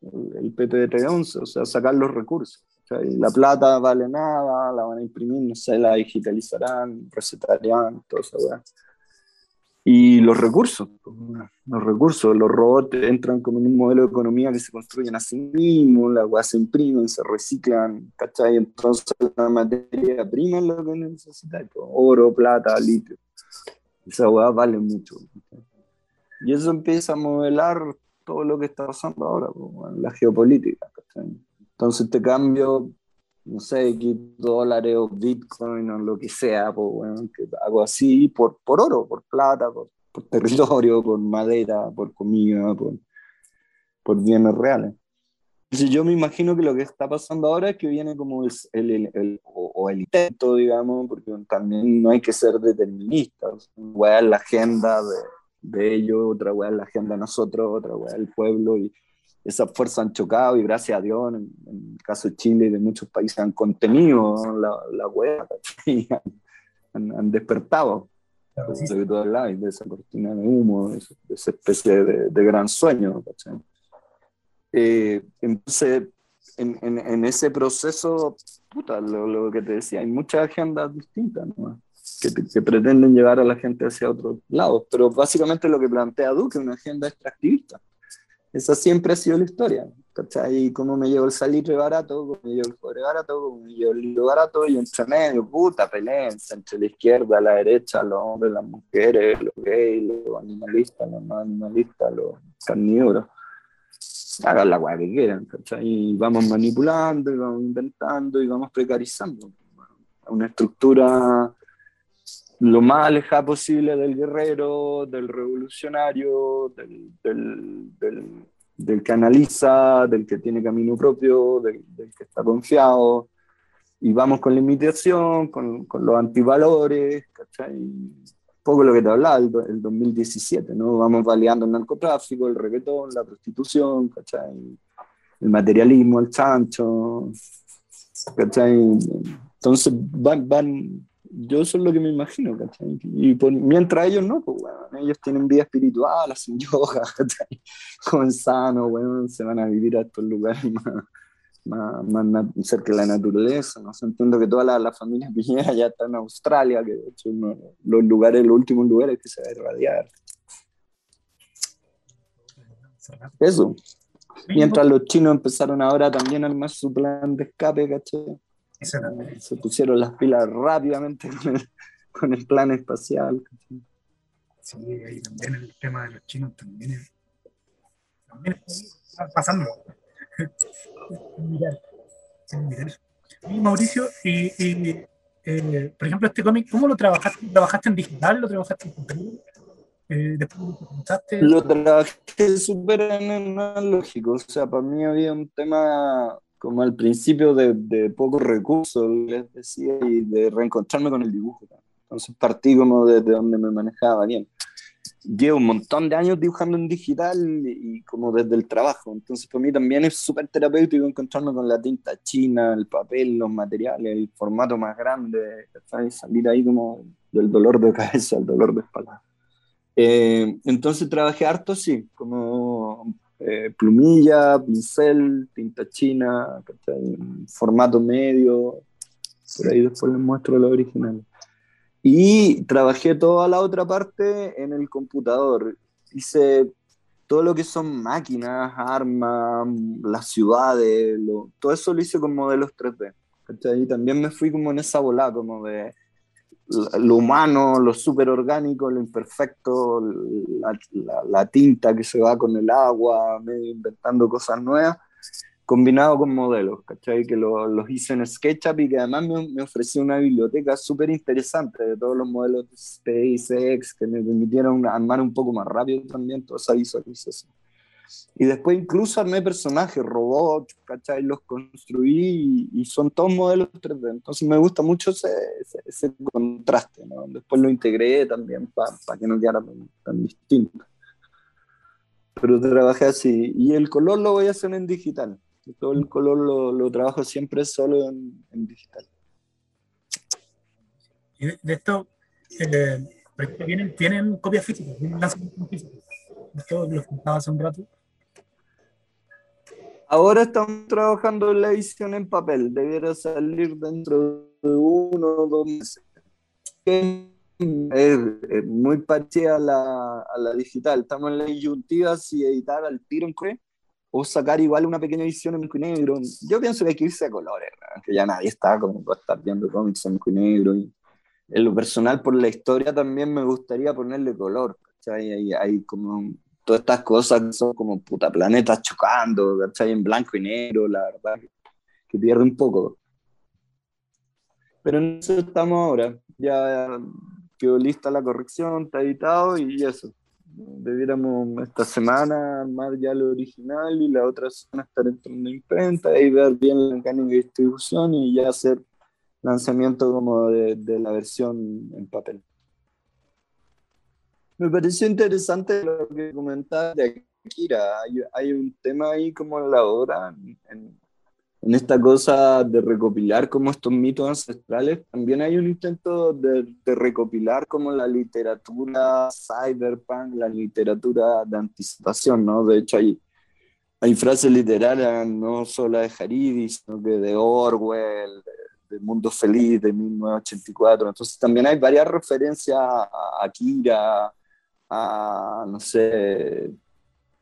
el, el PPR-11, o sea, sacar los recursos. La plata vale nada, la van a imprimir, no sé, la digitalizarán, recetarían, todo eso, Y los recursos, los recursos, los robots entran como en un modelo de economía que se construyen a sí mismos, las weas se imprimen, se reciclan, ¿cachai? Entonces la materia prima es lo que necesita, pues, oro, plata, litio. Esa weá vale mucho. Y eso empieza a modelar todo lo que está pasando ahora, pues, la geopolítica, ¿cachai? Entonces te cambio, no sé, dólares o Bitcoin o lo que sea, pues, bueno, que hago así por, por oro, por plata, por, por territorio, por madera, por comida, por, por bienes reales. Entonces yo me imagino que lo que está pasando ahora es que viene como el, el, el, o, el intento, digamos, porque también no hay que ser deterministas. Una es la agenda de, de ellos, otra weá es la agenda de nosotros, otra weá el pueblo, y, esas fuerzas han chocado y gracias a Dios, en, el caso de Chile y de muchos países, han contenido la, la hueá y han, han, despertado claro, sí. de, de esa cortina de humo, de, esa especie de, de gran sueño. Eh, entonces, en, en, en, ese proceso, puta, lo, lo, que te decía, hay muchas agendas distintas ¿no? que, que, pretenden llevar a la gente hacia otros lados, pero básicamente lo que plantea Duque es una agenda extractivista esa siempre ha sido la historia. ¿Cachai? Cómo me llevo el salitre barato, cómo me llevo el cobre barato, cómo me llevo el libro barato, y entre medio, puta, peleenza entre la izquierda, la derecha, los hombres, las mujeres, los gays, los animalistas, los no animalistas, los carnívoros. hagan la weá que quieran, ¿cachai? Y vamos manipulando, y vamos inventando, y vamos precarizando. Una estructura lo más alejada posible del guerrero, del revolucionario, del, del, del, del que analiza, del que tiene camino propio, del, que está confiado. Y vamos con la imitación, con, con los antivalores, ¿cachai? poco lo que te hablaba, el, el 2017, ¿no? Vamos baleando el narcotráfico, el reggaetón, la prostitución, ¿cachai? El materialismo, el chancho, ¿cachai? Entonces van, van, yo eso es lo que me imagino, ¿cachai? Y mientras ellos no, pues bueno, ellos tienen vida espiritual, hacen yoga, ¿cachai? Comen sano, bueno, se van a vivir a estos lugares más, más, más cerca de la naturaleza, ¿no? entiendo que toda la, la familia Piñera ya está en Australia, que de hecho uno, los lugares, los últimos lugares que se va a irradiar. Eso. Mientras los chinos empezaron ahora también a armar su plan de escape, ¿cachai? Se pusieron las pilas rápidamente con el, con el plan espacial. Sí, ahí también el tema de los chinos también, también está pasando. Mauricio, y, eh, por ejemplo, este cómic, ¿cómo lo trabajaste? ¿Trabajaste en digital? ¿Lo trabajaste en papel? Eh, lo trabajé súper analógico, o sea, para mí había un tema como al principio de, de pocos recursos, les decía, y de reencontrarme con el dibujo. Entonces partí como desde donde me manejaba bien llevo un montón de años dibujando en digital y como desde el trabajo. Entonces, para mí también es súper terapéutico encontrarme con la tinta china, el papel, los materiales, el formato más grande, salir ahí como del dolor de cabeza al dolor de espalda. Eh, entonces, trabajé harto, sí, como eh, plumilla, pincel, tinta china, formato medio. Por ahí después les muestro lo original. Y trabajé toda la otra parte en el computador. Hice todo lo que son máquinas, armas, las ciudades, todo eso lo hice con modelos 3D. Y también me fui como en esa bola, como de lo humano, lo súper orgánico, lo imperfecto, la, la, tinta que se va con el agua, inventando cosas nuevas combinado con modelos, ¿cachai? Que los hice en SketchUp y que además me, me ofreció una biblioteca súper interesante de todos los modelos de SpaceX que me permitieron armar un poco más rápido también toda esa visualización. Y después incluso armé personajes, robots, ¿cachai? Los construí y, son todos modelos 3D. Entonces me gusta mucho ese, ese, contraste, ¿no? Después lo integré también para que no quedara tan, tan distinto. Pero trabajé así. Y el color lo voy a hacer en digital todo el color lo, lo trabajo siempre solo en, digital. Y de, esto, eh, ¿tienen, ¿tienen copias físicas? ¿Tienen lanzamientos físicos? Esto lo contaba hace un rato. Ahora estamos trabajando en la edición en papel. Debiera salir dentro de uno o dos meses. Es, muy parecida a la, a la, digital. Estamos en la disyuntiva si editar al tiro en o sacar igual una pequeña edición en blanco y negro. Yo pienso que hay que irse a colores, que ya nadie está como para estar viendo cómics en blanco y negro. Y en lo personal, por la historia también me gustaría ponerle color, ¿cachai? Hay, hay como todas estas cosas que son como puta planetas chocando, ¿cachai? En blanco y negro, la verdad, que, pierde un poco. Pero en eso estamos ahora. Ya quedó lista la corrección, está editado y eso debiéramos esta semana armar ya lo original y la otra semana estar entrando en imprenta y ver bien la mecánica de distribución y ya hacer lanzamiento como de, de la versión en papel. Me pareció interesante lo que comentaba de Akira. Hay, hay un tema ahí como en la obra, en, en esta cosa de recopilar como estos mitos ancestrales, también hay un intento de, recopilar como la literatura cyberpunk, la literatura de anticipación, ¿no? De hecho, hay, hay frases literarias no solo de Haridi, sino que de Orwell, de, Mundo Feliz, de 1984. Entonces también hay varias referencias a Akira, a, no sé,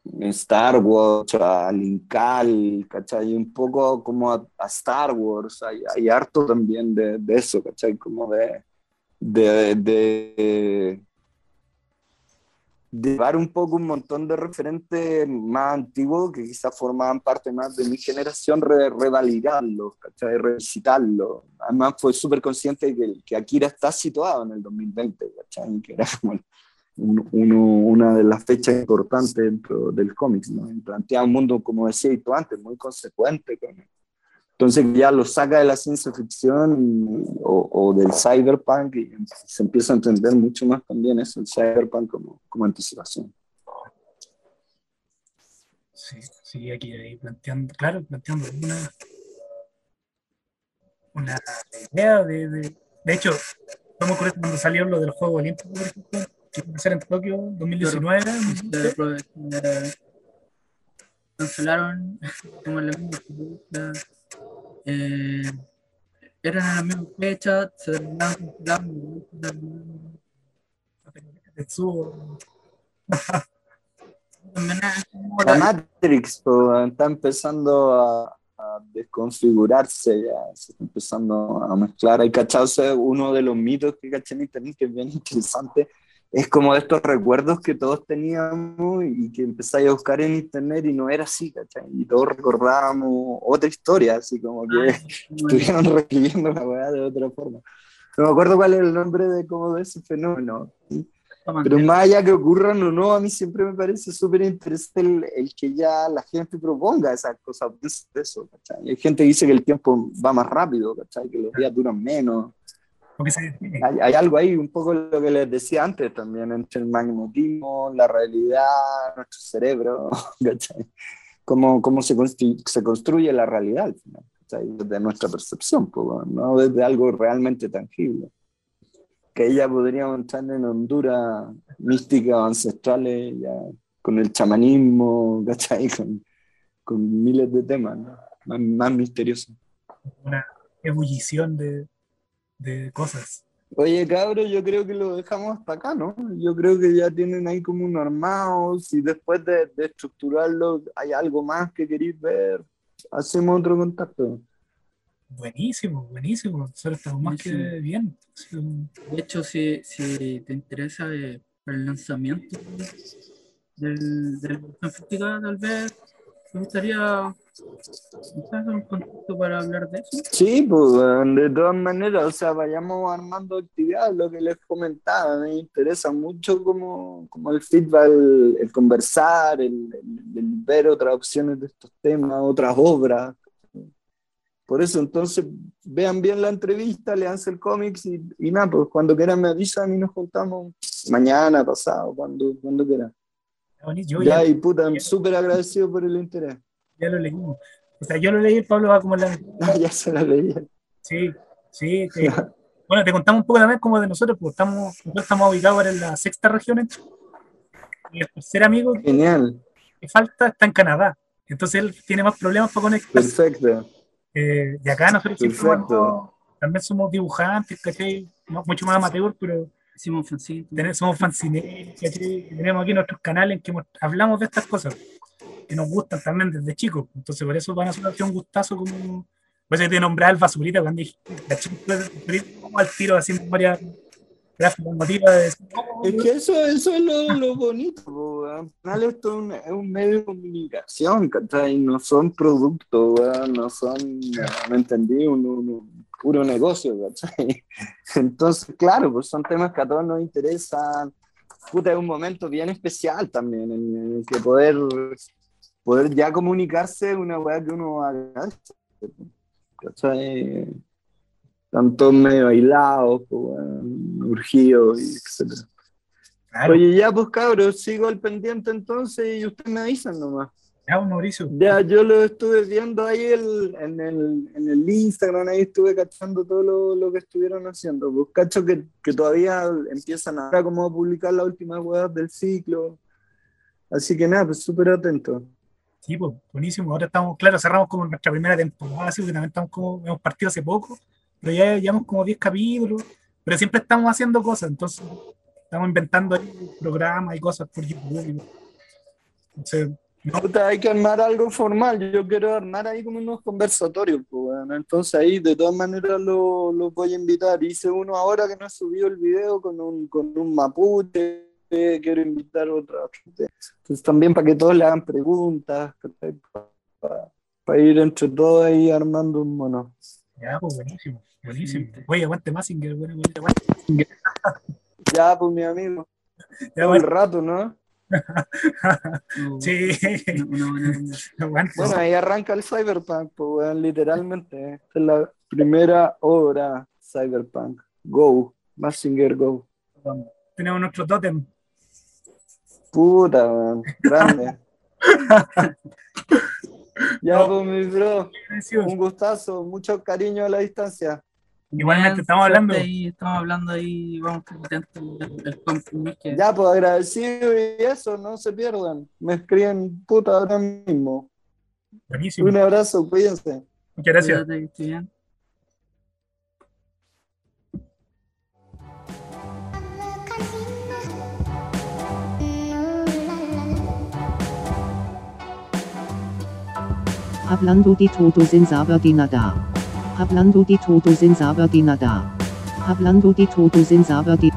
Star Wars, a Linkal, ¿cachai? Un poco como a, Star Wars, hay, hay, harto también de, de, eso, ¿cachai? Como de, de, de, llevar un poco un montón de referentes más antiguos que quizás formaban parte más de mi generación, re revalidarlos, ¿cachai? revisitarlos. Además fue súper consciente que, que Akira está situado en el 2020, ¿cachai? que era como uno, una de las fechas importantes dentro del cómic. ¿no? Plantea un mundo, como decía tú antes, muy consecuente con, entonces ya lo saca de la ciencia ficción o, del cyberpunk y se empieza a entender mucho más también eso, el cyberpunk como, como anticipación. Sí, sí, aquí ahí planteando, claro, planteando una, una idea de, de, de hecho, a cuando salió lo del juego olímpico, por ejemplo, que iba a ser en Tokio 2019. cancelaron como la misma eh, eran a la misma fecha, se terminaron la Matrix está empezando a, desconfigurarse, ya se está empezando a mezclar. Hay cachado uno de los mitos que caché en internet que es bien interesante, es como de estos recuerdos que todos teníamos y que empezáis a buscar en internet y no era así, ¿cachai? Y todos recordábamos otra historia, así como que ah, estuvieron reescribiendo la weá de otra forma. No me acuerdo cuál es el nombre de, como de ese fenómeno. Pero más allá que ocurran o no, a mí siempre me parece súper interesante el, el, que ya la gente proponga esas cosas, eso, ¿cachai? Hay gente que dice que el tiempo va más rápido, ¿cachai? Que los días duran menos hay, algo ahí, un poco lo que les decía antes también, entre el magnetismo, la realidad, nuestro cerebro, Cómo, cómo se, construye, se construye la realidad al final, desde nuestra percepción, no desde algo realmente tangible. Que ya podríamos entrar en Honduras místicas ancestrales, ya, con el chamanismo, Con, con miles de temas más, más misteriosos. Una ebullición de, de cosas. Oye, cabro, yo creo que lo dejamos hasta acá, ¿no? Yo creo que ya tienen ahí como un armado. Si después de, estructurarlo hay algo más que queréis ver, hacemos otro contacto. Buenísimo, buenísimo. Nosotros estamos más que bien. De hecho, si, si te interesa eh, el lanzamiento del, del tal vez me gustaría un contacto para hablar de eso. Sí, pues de todas maneras, o sea, vayamos armando actividades, lo que les comentaba, me interesa mucho como, como el feedback, el, conversar, el, ver otras opciones de estos temas, otras obras. Por eso, entonces, vean bien la entrevista, leanse el cómics y, y nada, pues cuando quieran me avisan y nos juntamos mañana, pasado, cuando, cuando quieran. Ya, y puta, súper agradecido por el interés ya lo leímos. O sea, yo lo leí, Pablo va como la... Ah, ya se lo leí. Sí, sí. bueno, te contamos un poco también como de nosotros, porque estamos, nosotros estamos ubicados ahora en la sexta región. Y el tercer amigo Genial. que falta está en Canadá. Entonces él tiene más problemas para conectar. Perfecto. Eh, y acá nosotros también somos dibujantes, ¿cachai? Mucho más amateur, pero somos fanzines. Somos fanzines, Tenemos aquí nuestros canales en que hablamos de estas cosas que nos gustan también desde chicos. Entonces, por eso van a ser un gustazo como. Pues te nombré al basurita cuando dije, la chica como al tiro haciendo varias gráficas motivas. es que eso, eso es lo, lo bonito, al final esto es un, es un, medio de comunicación, ¿cachai? No son productos, no son, me entendí, un, un, puro negocio, ¿cachai? Entonces, claro, pues son temas que a todos nos interesan. Puta, es un momento bien especial también, en el que poder poder ya comunicarse una weá que uno haga. todos medio aislados, urgidos, etc. Oye, ya pues cabros, sigo al pendiente entonces y ustedes me avisan nomás. Ya, Mauricio. Ya, yo lo estuve viendo ahí en, el, en el Instagram, ahí estuve cachando todo lo, lo que estuvieron haciendo. Pues cacho que, que todavía empiezan ahora como a publicar las últimas weas del ciclo. Así que nada, pues súper atento. Sí, pues, buenísimo. Ahora estamos, claro, cerramos como nuestra primera temporada, así que también estamos como, hemos partido hace poco, pero ya llevamos como 10 capítulos, pero siempre estamos haciendo cosas, entonces estamos inventando programas y cosas por YouTube. Entonces, hay que armar algo formal. Yo quiero armar ahí como unos conversatorios. Pues, Entonces ahí de todas maneras los lo voy a invitar. Hice uno ahora que no ha subido el video con un, con un mapuche quiero invitar otra. Entonces también para que todos le hagan preguntas, para, ir entre todos ahí armando un mono. Ya, pues buenísimo, buenísimo. Oye, aguante Massinger, bueno, aguante Massinger. Ya, pues mi amigo. Ya, Todo el rato, ¿no? Sí. bueno, ahí arranca el Cyberpunk, pues, literalmente. Esta es la primera obra Cyberpunk. Go, Massinger Go. Tenemos nuestro totem. Puta, man. grande. ya, pues, mi bro. Un gustazo, mucho cariño a la distancia. Igualmente, estamos hablando. Ahí, estamos hablando ahí, vamos el, que... Ya, pues agradecido y eso, no se pierdan. Me escriben puta ahora mismo. Buenísimo. Un abrazo, cuídense. Muchas gracias. Hablando di todo sin saber de nada. Hablando de todo sin saber de nada. Hablando de todo sin saber de...